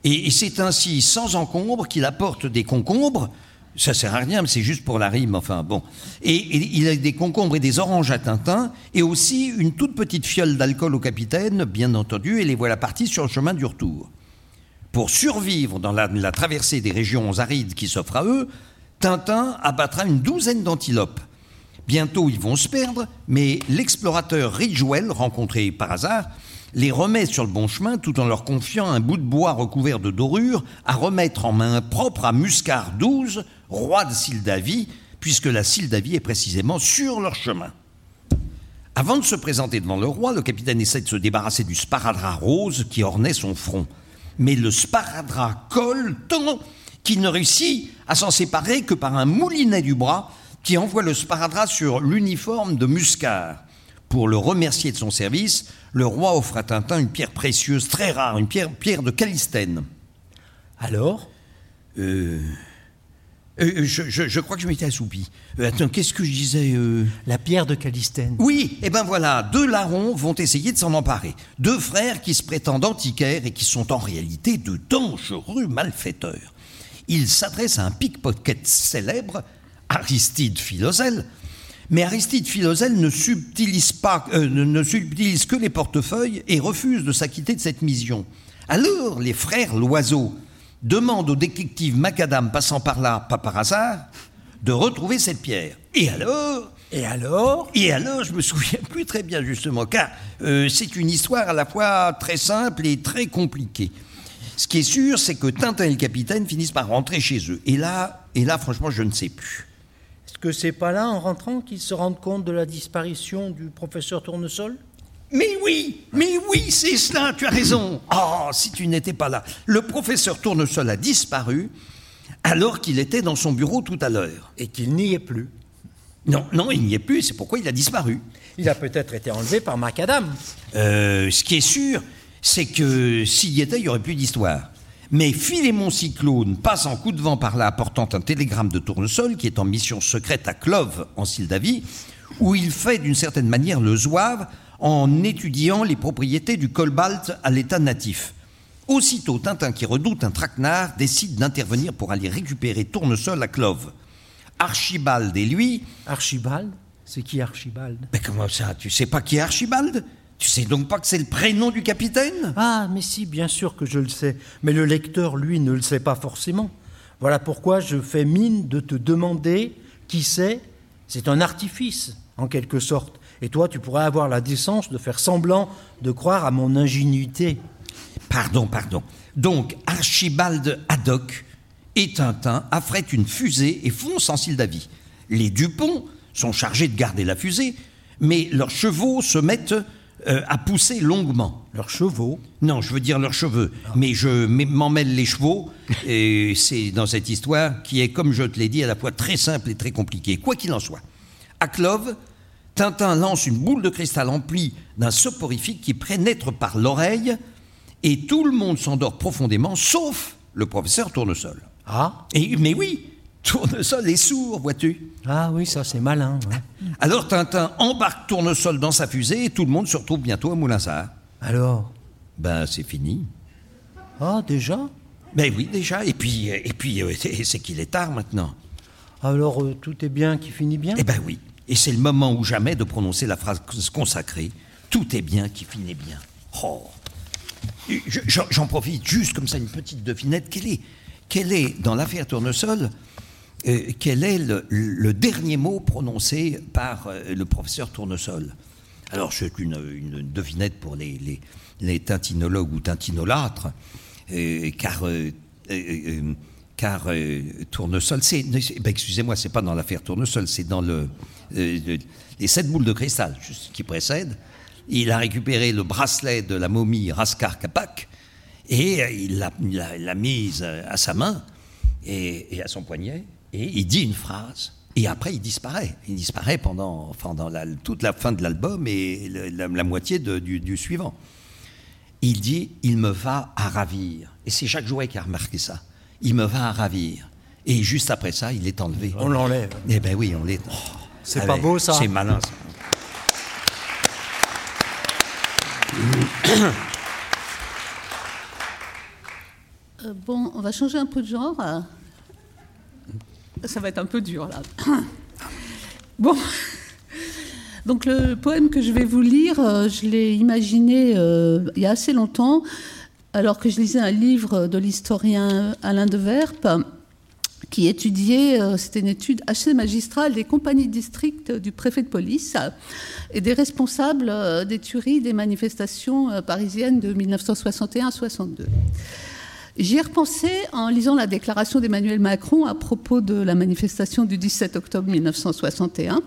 Et, c'est ainsi, sans encombre, qu'il apporte des concombres ça sert à rien, mais c'est juste pour la rime, enfin bon. Et, il a des concombres et des oranges à Tintin, et aussi une toute petite fiole d'alcool au capitaine, bien entendu, et les voilà partis sur le chemin du retour. Pour survivre dans la, traversée des régions arides qui s'offrent à eux, Tintin abattra une douzaine d'antilopes. Bientôt, ils vont se perdre, mais l'explorateur Ridgewell, rencontré par hasard, les remet sur le bon chemin tout en leur confiant un bout de bois recouvert de dorure à remettre en main propre à Muscar XII, roi de Sildavie, puisque la Sildavie est précisément sur leur chemin. Avant de se présenter devant le roi, le capitaine essaie de se débarrasser du sparadrap rose qui ornait son front. Mais le sparadrap colle tant qu'il ne réussit à s'en séparer que par un moulinet du bras qui envoie le sparadrap sur l'uniforme de Muscar. Pour le remercier de son service, le roi offre à Tintin une pierre précieuse, très rare, une pierre, pierre de Calistène. Alors? Euh, euh, je, je- je crois que je m'étais assoupi. Euh, attends, qu'est-ce que je disais euh? La pierre de Calistène. Oui, et ben voilà, deux larrons vont essayer de s'en emparer. Deux frères qui se prétendent antiquaires et qui sont en réalité de dangereux malfaiteurs. Ils s'adressent à un pickpocket célèbre, Aristide Philosel. Mais Aristide Philosel ne subtilise, pas, euh, ne, subtilise que les portefeuilles et refuse de s'acquitter de cette mission. Alors les frères Loiseau demandent au détective Macadam passant par là, pas par hasard, de retrouver cette pierre. Et alors? Et alors? Et alors, je me souviens plus très bien justement, car euh, c'est une histoire à la fois très simple et très compliquée. Ce qui est sûr, c'est que Tintin et le capitaine finissent par rentrer chez eux. Et là, et là, franchement, je ne sais plus. Que c'est pas là, en rentrant, qu'ils se rendent compte de la disparition du professeur Tournesol? Mais oui, mais oui, c'est cela, tu as raison. Oh, si tu n'étais pas là. Le professeur Tournesol a disparu alors qu'il était dans son bureau tout à l'heure. Et qu'il n'y est plus. Non, non, il n'y est plus, c'est pourquoi il a disparu. Il a peut-être été enlevé par Macadam. Euh, ce qui est sûr, c'est que s'il y était, il n'y aurait plus d'histoire. Mais Philémon Cyclone passe en coup de vent par là, apportant un télégramme de Tournesol, qui est en mission secrète à Clove, en Sildavie, où il fait d'une certaine manière le zouave en étudiant les propriétés du cobalt à l'état natif. Aussitôt, Tintin, qui redoute un traquenard, décide d'intervenir pour aller récupérer Tournesol à Clove. Archibald et lui Archibald? C'est qui Archibald? Mais comment ça? Tu sais pas qui est Archibald? Tu sais donc pas que c'est le prénom du capitaine? Ah, mais si, bien sûr que je le sais. Mais le lecteur, lui, ne le sait pas forcément. Voilà pourquoi je fais mine de te demander qui c'est. C'est un artifice, en quelque sorte. Et toi, tu pourrais avoir la décence de faire semblant de croire à mon ingénuité. Pardon, pardon. Donc, Archibald Haddock et Tintin affrètent une fusée et foncent en Sildavie. Les Dupont sont chargés de garder la fusée, mais leurs chevaux se mettent euh, à pousser longuement. Leurs chevaux Non, je veux dire leurs cheveux. Mais je m- m'en mêle les chevaux, et c'est dans cette histoire qui est, comme je te l'ai dit, à la fois très simple et très compliquée. Quoi qu'il en soit. À Clove, Tintin lance une boule de cristal emplie d'un soporifique qui pénètre par l'oreille, et tout le monde s'endort profondément, sauf le professeur Tournesol. Ah Et, mais oui, Tournesol est sourd, vois-tu. Ah oui, ça c'est malin. Alors Tintin embarque Tournesol dans sa fusée, et tout le monde se retrouve bientôt à Moulinsart. Alors? Ben, c'est fini. Ah, déjà? Ben oui, déjà. Et puis, et puis euh, c'est qu'il est tard maintenant. Alors euh, tout est bien qui finit bien? Eh ben oui. Et c'est le moment ou jamais de prononcer la phrase consacrée Tout est bien qui finit bien. Oh. J'en profite juste comme ça, une petite devinette. Quel est, quel est dans l'affaire Tournesol, euh, quel est le, dernier mot prononcé par euh, le professeur Tournesol? Alors, c'est une, devinette pour les, tintinologues ou tintinolâtres, euh, car. Tournesol, ben, excusez-moi, c'est pas dans l'affaire Tournesol, c'est dans le, le- les sept boules de cristal juste qui précède. Il a récupéré le bracelet de la momie Raskar Kapak et il l'a, mise à sa main et à son poignet et il dit une phrase et après il disparaît. Il disparaît pendant, pendant la- toute la fin de l'album et le- la, la moitié de- du, du suivant. Il dit Il me va à ravir. Et c'est Jacques Jouet qui a remarqué ça. Il me va à ravir. Et juste après ça, il est enlevé. On l'enlève. Eh ben oui, on l'est. Oh, C'est pas beau, ça C'est malin, ça. Euh, bon, on va changer un peu de genre. Ça va être un peu dur là. Bon. Donc le poème que je vais vous lire, euh, je l'ai imaginé euh, il y a assez longtemps, alors que je lisais un livre de l'historien Alain de Verpe, qui étudiait, euh, c'était une étude assez magistrale des compagnies de district du préfet de police et des responsables des tueries des manifestations parisiennes de 1961-62. J'y ai repensé en lisant la déclaration d'Emmanuel Macron à propos de la manifestation du 17 octobre 1961.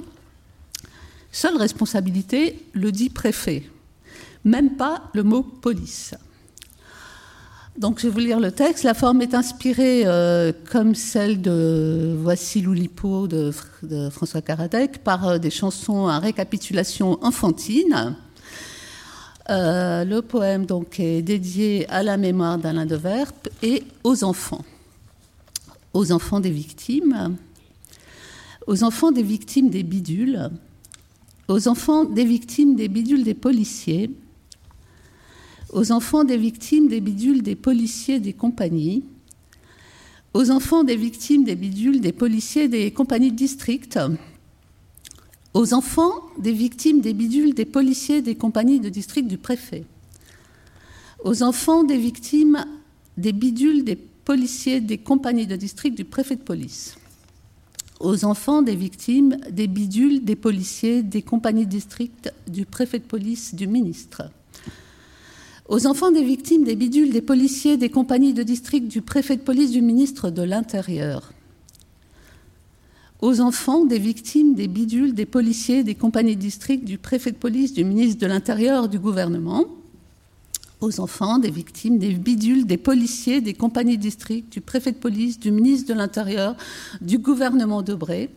Seule responsabilité, le dit préfet. Même pas le mot police. Donc je vais vous lire le texte. La forme est inspirée, euh, comme celle de Voici l'Oulipo de, François Karadec, par euh, des chansons à récapitulation enfantine. Euh, le poème donc est dédié à la mémoire d'Alain de Verpe et aux enfants, aux enfants des victimes, aux enfants des victimes des bidules, aux enfants des victimes des bidules des policiers, aux enfants des victimes des bidules des policiers des compagnies, aux enfants des victimes des bidules des policiers des compagnies de district, aux enfants des victimes des bidules des policiers des compagnies de district du préfet, aux enfants des victimes des bidules des policiers des compagnies de district du préfet de police, aux enfants des victimes des bidules des policiers des compagnies de district du préfet de police du ministre, aux enfants des victimes des bidules des policiers des compagnies de district du préfet de police du ministre de l'Intérieur, aux enfants des victimes des bidules des policiers des compagnies de district du préfet de police du ministre de l'Intérieur du gouvernement, aux enfants des victimes des bidules des policiers des compagnies de du préfet de police du ministre de l'Intérieur du gouvernement Debré,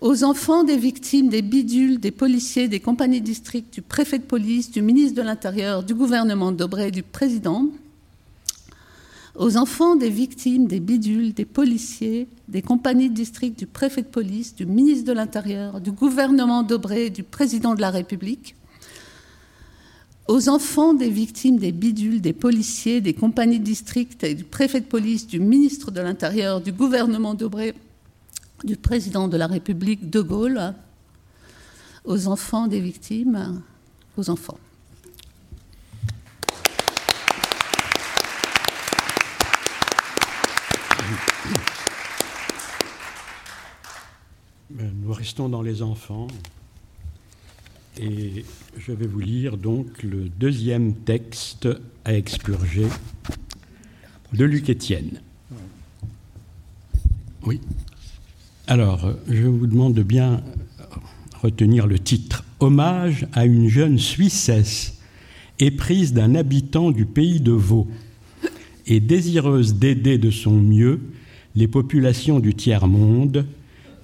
aux enfants des victimes des bidules des policiers des compagnies de district du préfet de police du ministre de l'Intérieur du gouvernement Debré du président, aux enfants des victimes des bidules, des policiers, des compagnies de district, du préfet de police, du ministre de l'Intérieur, du gouvernement et du président de la République, aux enfants des victimes des bidules, des policiers, des compagnies de district et du préfet de police, du ministre de l'Intérieur, du gouvernement Dobré, du président de la République de Gaulle, aux enfants des victimes, aux enfants. Nous restons dans les enfants et je vais vous lire donc le deuxième texte à expurger de Luc Étienne. Oui. Alors, je vous demande de bien retenir le titre. Hommage à une jeune Suissesse éprise d'un habitant du pays de Vaud et désireuse d'aider de son mieux les populations du tiers-monde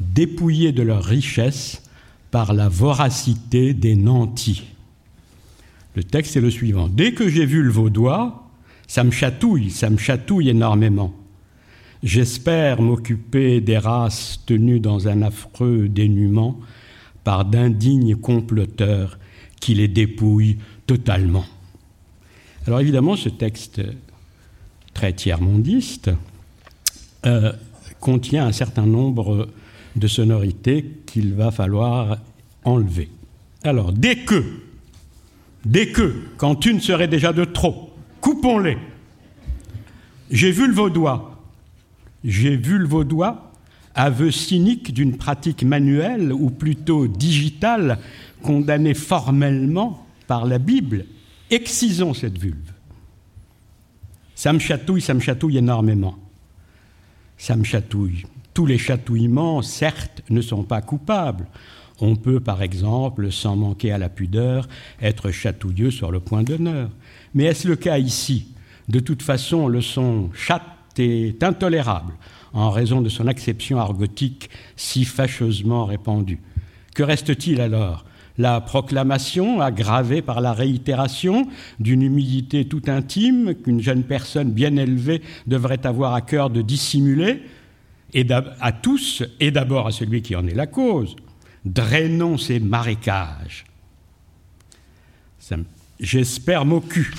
dépouillées de leurs richesses par la voracité des nantis. Le texte est le suivant. Dès que j'ai vu le vaudois, ça me chatouille, ça me chatouille énormément. J'espère m'occuper des races tenues dans un affreux dénuement par d'indignes comploteurs qui les dépouillent totalement. Alors évidemment, ce texte très tiers-mondiste euh, contient un certain nombre de sonorités qu'il va falloir enlever. Alors, dès que, dès que, quand une serait déjà de trop, coupons-les. J'ai vu le vaudois, j'ai vu le vaudois, aveu cynique d'une pratique manuelle ou plutôt digitale condamnée formellement par la Bible. Excisons cette vulve. Ça me chatouille, ça me chatouille énormément. Ça me chatouille. Tous les chatouillements, certes, ne sont pas coupables. On peut, par exemple, sans manquer à la pudeur, être chatouilleux sur le point d'honneur. Mais est-ce le cas ici? De toute façon, le son chat est intolérable en raison de son acception argotique si fâcheusement répandue. Que reste-t-il alors? La proclamation, aggravée par la réitération d'une humilité tout intime qu'une jeune personne bien élevée devrait avoir à cœur de dissimuler, et à tous, et d'abord à celui qui en est la cause. Drainons ces marécages. J'espère mocu.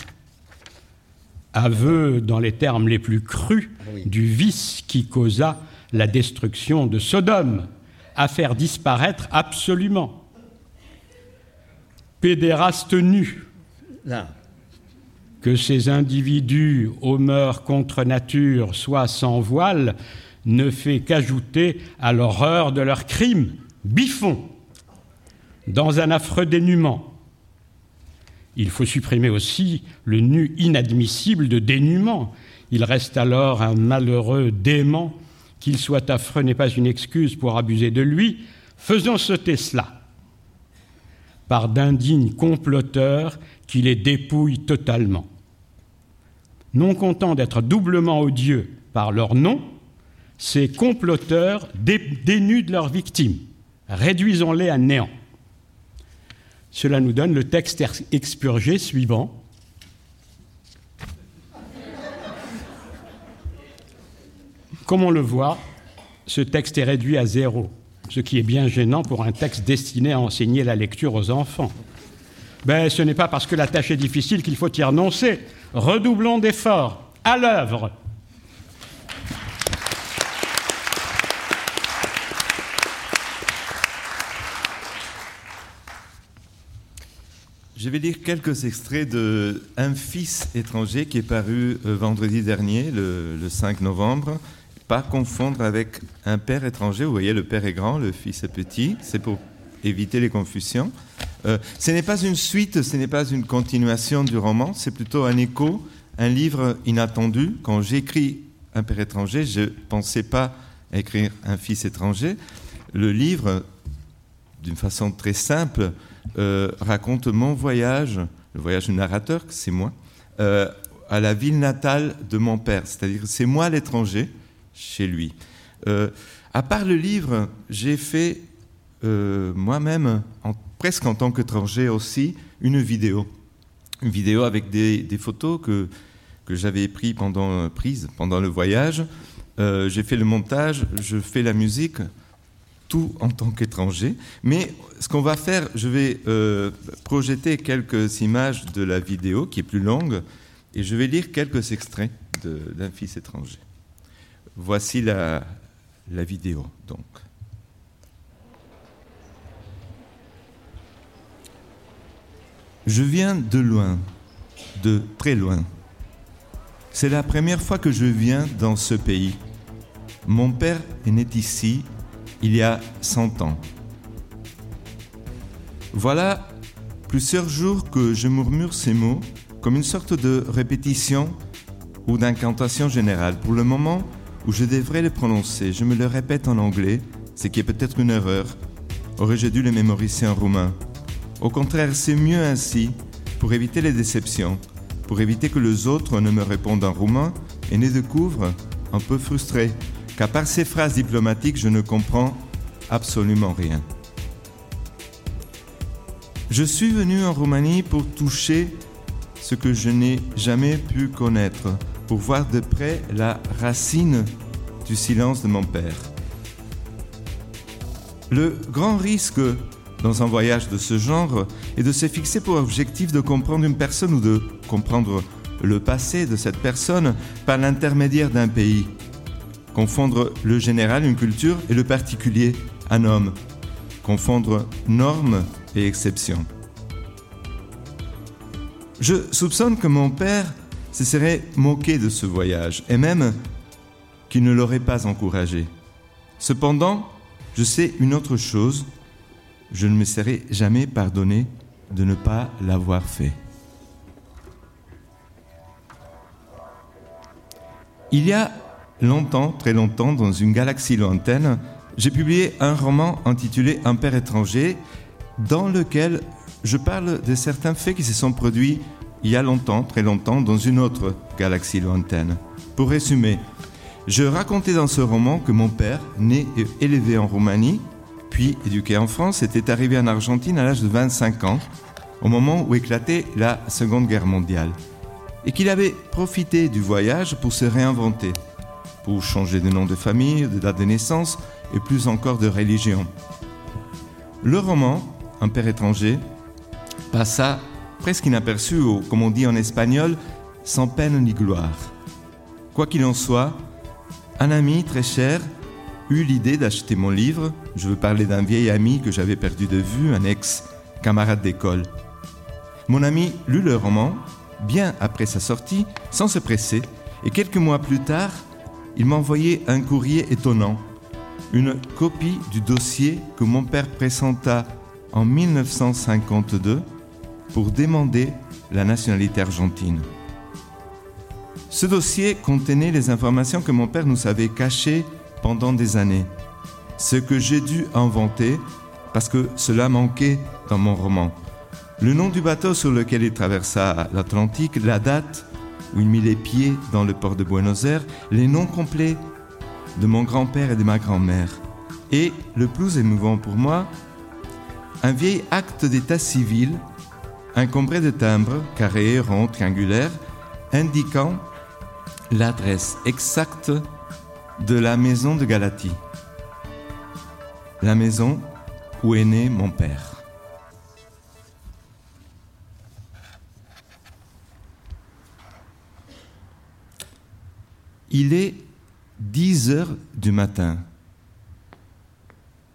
Aveu, dans les termes les plus crus, du vice qui causa la destruction de Sodome, à faire disparaître absolument. Pédéraste nu. Que ces individus aux mœurs contre nature soient sans voile, ne fait qu'ajouter à l'horreur de leurs crimes. Biffon, dans un affreux dénuement. Il faut supprimer aussi le nu inadmissible de dénuement. Il reste alors un malheureux dément. Qu'il soit affreux n'est pas une excuse pour abuser de lui. Faisons sauter cela par d'indignes comploteurs qui les dépouillent totalement. non contents d'être doublement odieux par leur nom, ces comploteurs dénudent leurs victimes. Réduisons-les à néant. Cela nous donne le texte expurgé suivant. Comme on le voit, ce texte est réduit à zéro, ce qui est bien gênant pour un texte destiné à enseigner la lecture aux enfants. Ben, ce n'est pas parce que la tâche est difficile qu'il faut y renoncer. Redoublons d'efforts. À l'œuvre. Je vais lire quelques extraits de Un fils étranger qui est paru euh, vendredi dernier, le, 5 novembre. Pas confondre avec Un père étranger. Vous voyez, le père est grand, le fils est petit. C'est pour éviter les confusions. Euh, ce n'est pas une suite, ce n'est pas une continuation du roman, c'est plutôt un écho, un livre inattendu. Quand j'écris Un père étranger, je ne pensais pas écrire Un fils étranger. Le livre, d'une façon très simple, euh, raconte mon voyage, le voyage du narrateur, c'est moi, euh, à la ville natale de mon père. C'est-à-dire c'est moi l'étranger chez lui. Euh, à part le livre, j'ai fait moi-même, presque en tant qu'étranger aussi, une vidéo. Une vidéo avec des, photos que, que j'avais prises pendant, le voyage. j'ai fait le montage, je fais la musique tout en tant qu'étranger. Mais ce qu'on va faire, je vais euh, projeter quelques images de la vidéo qui est plus longue et je vais lire quelques extraits d'un fils étranger. Voici la, la vidéo donc. Je viens de loin, de très loin. C'est la première fois que je viens dans ce pays. Mon père est né ici il y a 100 ans. Voilà plusieurs jours que je murmure ces mots comme une sorte de répétition ou d'incantation générale. Pour le moment où je devrais les prononcer, je me le répète en anglais, ce qui est peut-être une erreur. Aurais-je dû les mémoriser en roumain? Au contraire, c'est mieux ainsi, pour éviter les déceptions, pour éviter que les autres ne me répondent en roumain et ne découvrent, un peu frustré, qu'à part ces phrases diplomatiques, je ne comprends absolument rien. Je suis venu en Roumanie pour toucher ce que je n'ai jamais pu connaître, pour voir de près la racine du silence de mon père. Le grand risque dans un voyage de ce genre est de se fixer pour objectif de comprendre une personne ou de comprendre le passé de cette personne par l'intermédiaire d'un pays confondre le général, une culture, et le particulier, un homme, confondre normes et exceptions. Je soupçonne que mon père se serait moqué de ce voyage, et même qu'il ne l'aurait pas encouragé. Cependant, je sais une autre chose, je ne me serais jamais pardonné de ne pas l'avoir fait. Il y a longtemps, très longtemps, dans une galaxie lointaine, j'ai publié un roman intitulé Un père étranger, dans lequel je parle de certains faits qui se sont produits il y a longtemps, très longtemps, dans une autre galaxie lointaine. Pour résumer, je racontais dans ce roman que mon père, né et élevé en Roumanie, puis éduqué en France, était arrivé en Argentine à l'âge de 25 ans, au moment où éclatait la Seconde Guerre mondiale, et qu'il avait profité du voyage pour se réinventer pour changer de nom de famille, de date de naissance et plus encore de religion. Le roman, Un père étranger, passa presque inaperçu, ou comme on dit en espagnol, sans peine ni gloire. Quoi qu'il en soit, un ami très cher eut l'idée d'acheter mon livre. Je veux parler d'un vieil ami que j'avais perdu de vue, un ex-camarade d'école. Mon ami lut le roman, bien après sa sortie, sans se presser, et quelques mois plus tard, il m'a envoyé un courrier étonnant, une copie du dossier que mon père présenta en 1952 pour demander la nationalité argentine. Ce dossier contenait les informations que mon père nous avait cachées pendant des années, ce que j'ai dû inventer parce que cela manquait dans mon roman. Le nom du bateau sur lequel il traversa l'Atlantique, la date où il mit les pieds dans le port de Buenos Aires, les noms complets de mon grand-père et de ma grand-mère. Et, le plus émouvant pour moi, un vieil acte d'état civil, encombré de timbres, carrés, ronds, triangulaires, indiquant l'adresse exacte de la maison de Galatie. La maison où est né mon père. Il est 10 heures du matin.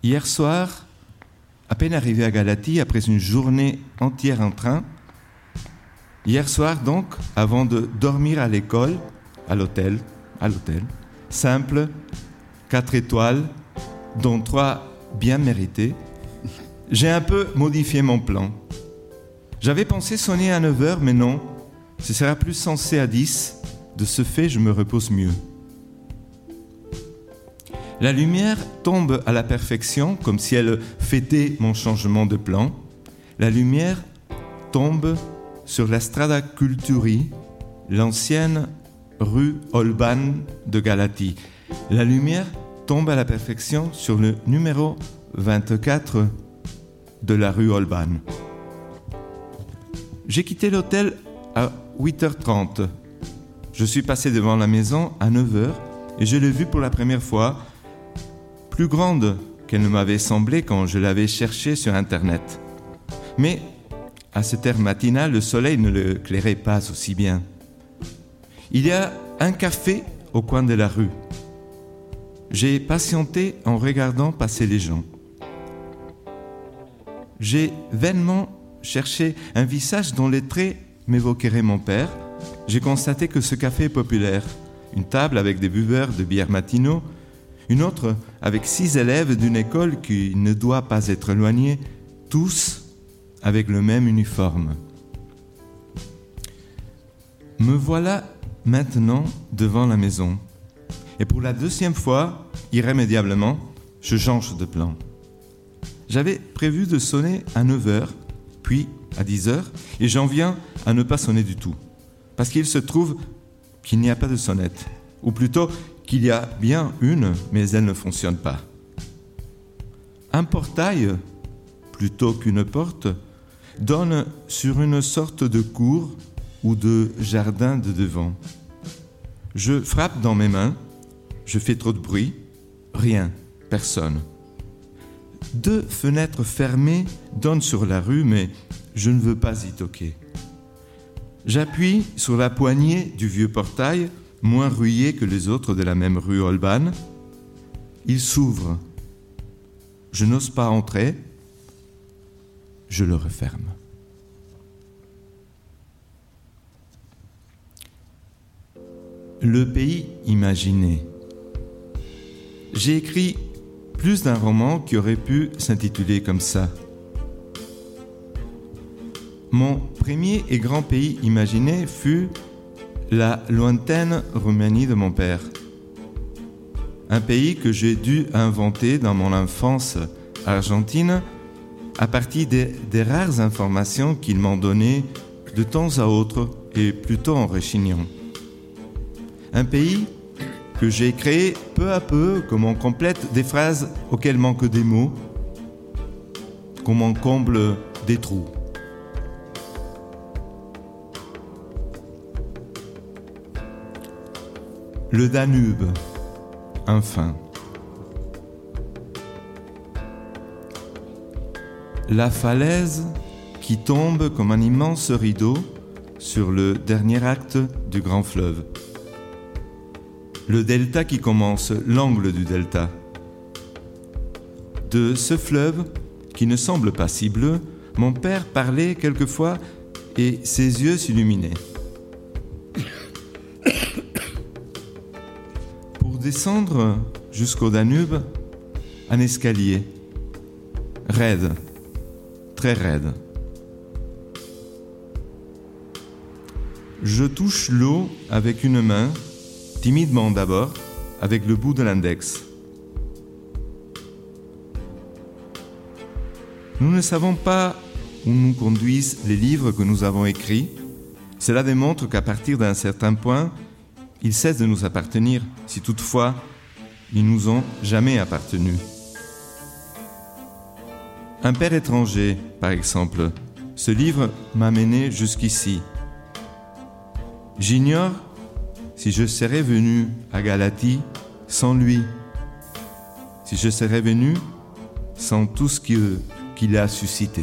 Hier soir, à peine arrivé à Galatie, après une journée entière en train, hier soir donc, avant de dormir à l'école, à l'hôtel, à l'hôtel, simple, quatre étoiles, dont trois bien méritées, j'ai un peu modifié mon plan. J'avais pensé sonner à 9 heures, mais non, ce sera plus sensé à 10. De ce fait, je me repose mieux. La lumière tombe à la perfection, comme si elle fêtait mon changement de plan. La lumière tombe sur la Strada Culturi, l'ancienne rue Olban de Galatie. La lumière tombe à la perfection sur le numéro 24 de la rue Olban. J'ai quitté l'hôtel à 8h30. Je suis passé devant la maison à 9h et je l'ai vue pour la première fois, plus grande qu'elle ne m'avait semblé quand je l'avais cherchée sur Internet. Mais à cette heure matinale, le soleil ne l'éclairait pas aussi bien. Il y a un café au coin de la rue. J'ai patienté en regardant passer les gens. J'ai vainement cherché un visage dont les traits m'évoqueraient mon père. J'ai constaté que ce café est populaire. Une table avec des buveurs de bière matinaux, une autre avec six élèves d'une école qui ne doit pas être éloignée, tous avec le même uniforme. Me voilà maintenant devant la maison. Et pour la deuxième fois, irrémédiablement, je change de plan. J'avais prévu de sonner à 9h, puis à 10h, et j'en viens à ne pas sonner du tout. Parce qu'il se trouve qu'il n'y a pas de sonnette. Ou plutôt qu'il y a bien une, mais elle ne fonctionne pas. Un portail, plutôt qu'une porte, donne sur une sorte de cour ou de jardin de devant. Je frappe dans mes mains, je fais trop de bruit, rien, personne. Deux fenêtres fermées donnent sur la rue, mais je ne veux pas y toquer. J'appuie sur la poignée du vieux portail, moins rouillé que les autres de la même rue Holban. Il s'ouvre. Je n'ose pas entrer. Je le referme. Le pays imaginé. J'ai écrit plus d'un roman qui aurait pu s'intituler comme ça. Mon premier et grand pays imaginé fut la lointaine Roumanie de mon père. Un pays que j'ai dû inventer dans mon enfance argentine à partir des, rares informations qu'ils m'ont données de temps à autre et plutôt en rechignant. Un pays que j'ai créé peu à peu, comme on complète des phrases auxquelles manquent des mots, comme on comble des trous. Le Danube, enfin. La falaise qui tombe comme un immense rideau sur le dernier acte du grand fleuve. Le delta qui commence, l'angle du delta. De ce fleuve, qui ne semble pas si bleu, mon père parlait quelquefois et ses yeux s'illuminaient. Descendre jusqu'au Danube, un escalier, raide, très raide. Je touche l'eau avec une main, timidement d'abord, avec le bout de l'index. Nous ne savons pas où nous conduisent les livres que nous avons écrits. Cela démontre qu'à partir d'un certain point, ils cessent de nous appartenir, si toutefois ils nous ont jamais appartenu. Un père étranger, par exemple, ce livre m'a mené jusqu'ici. J'ignore si je serais venu à Galatie sans lui, si je serais venu sans tout ce qu'il a suscité.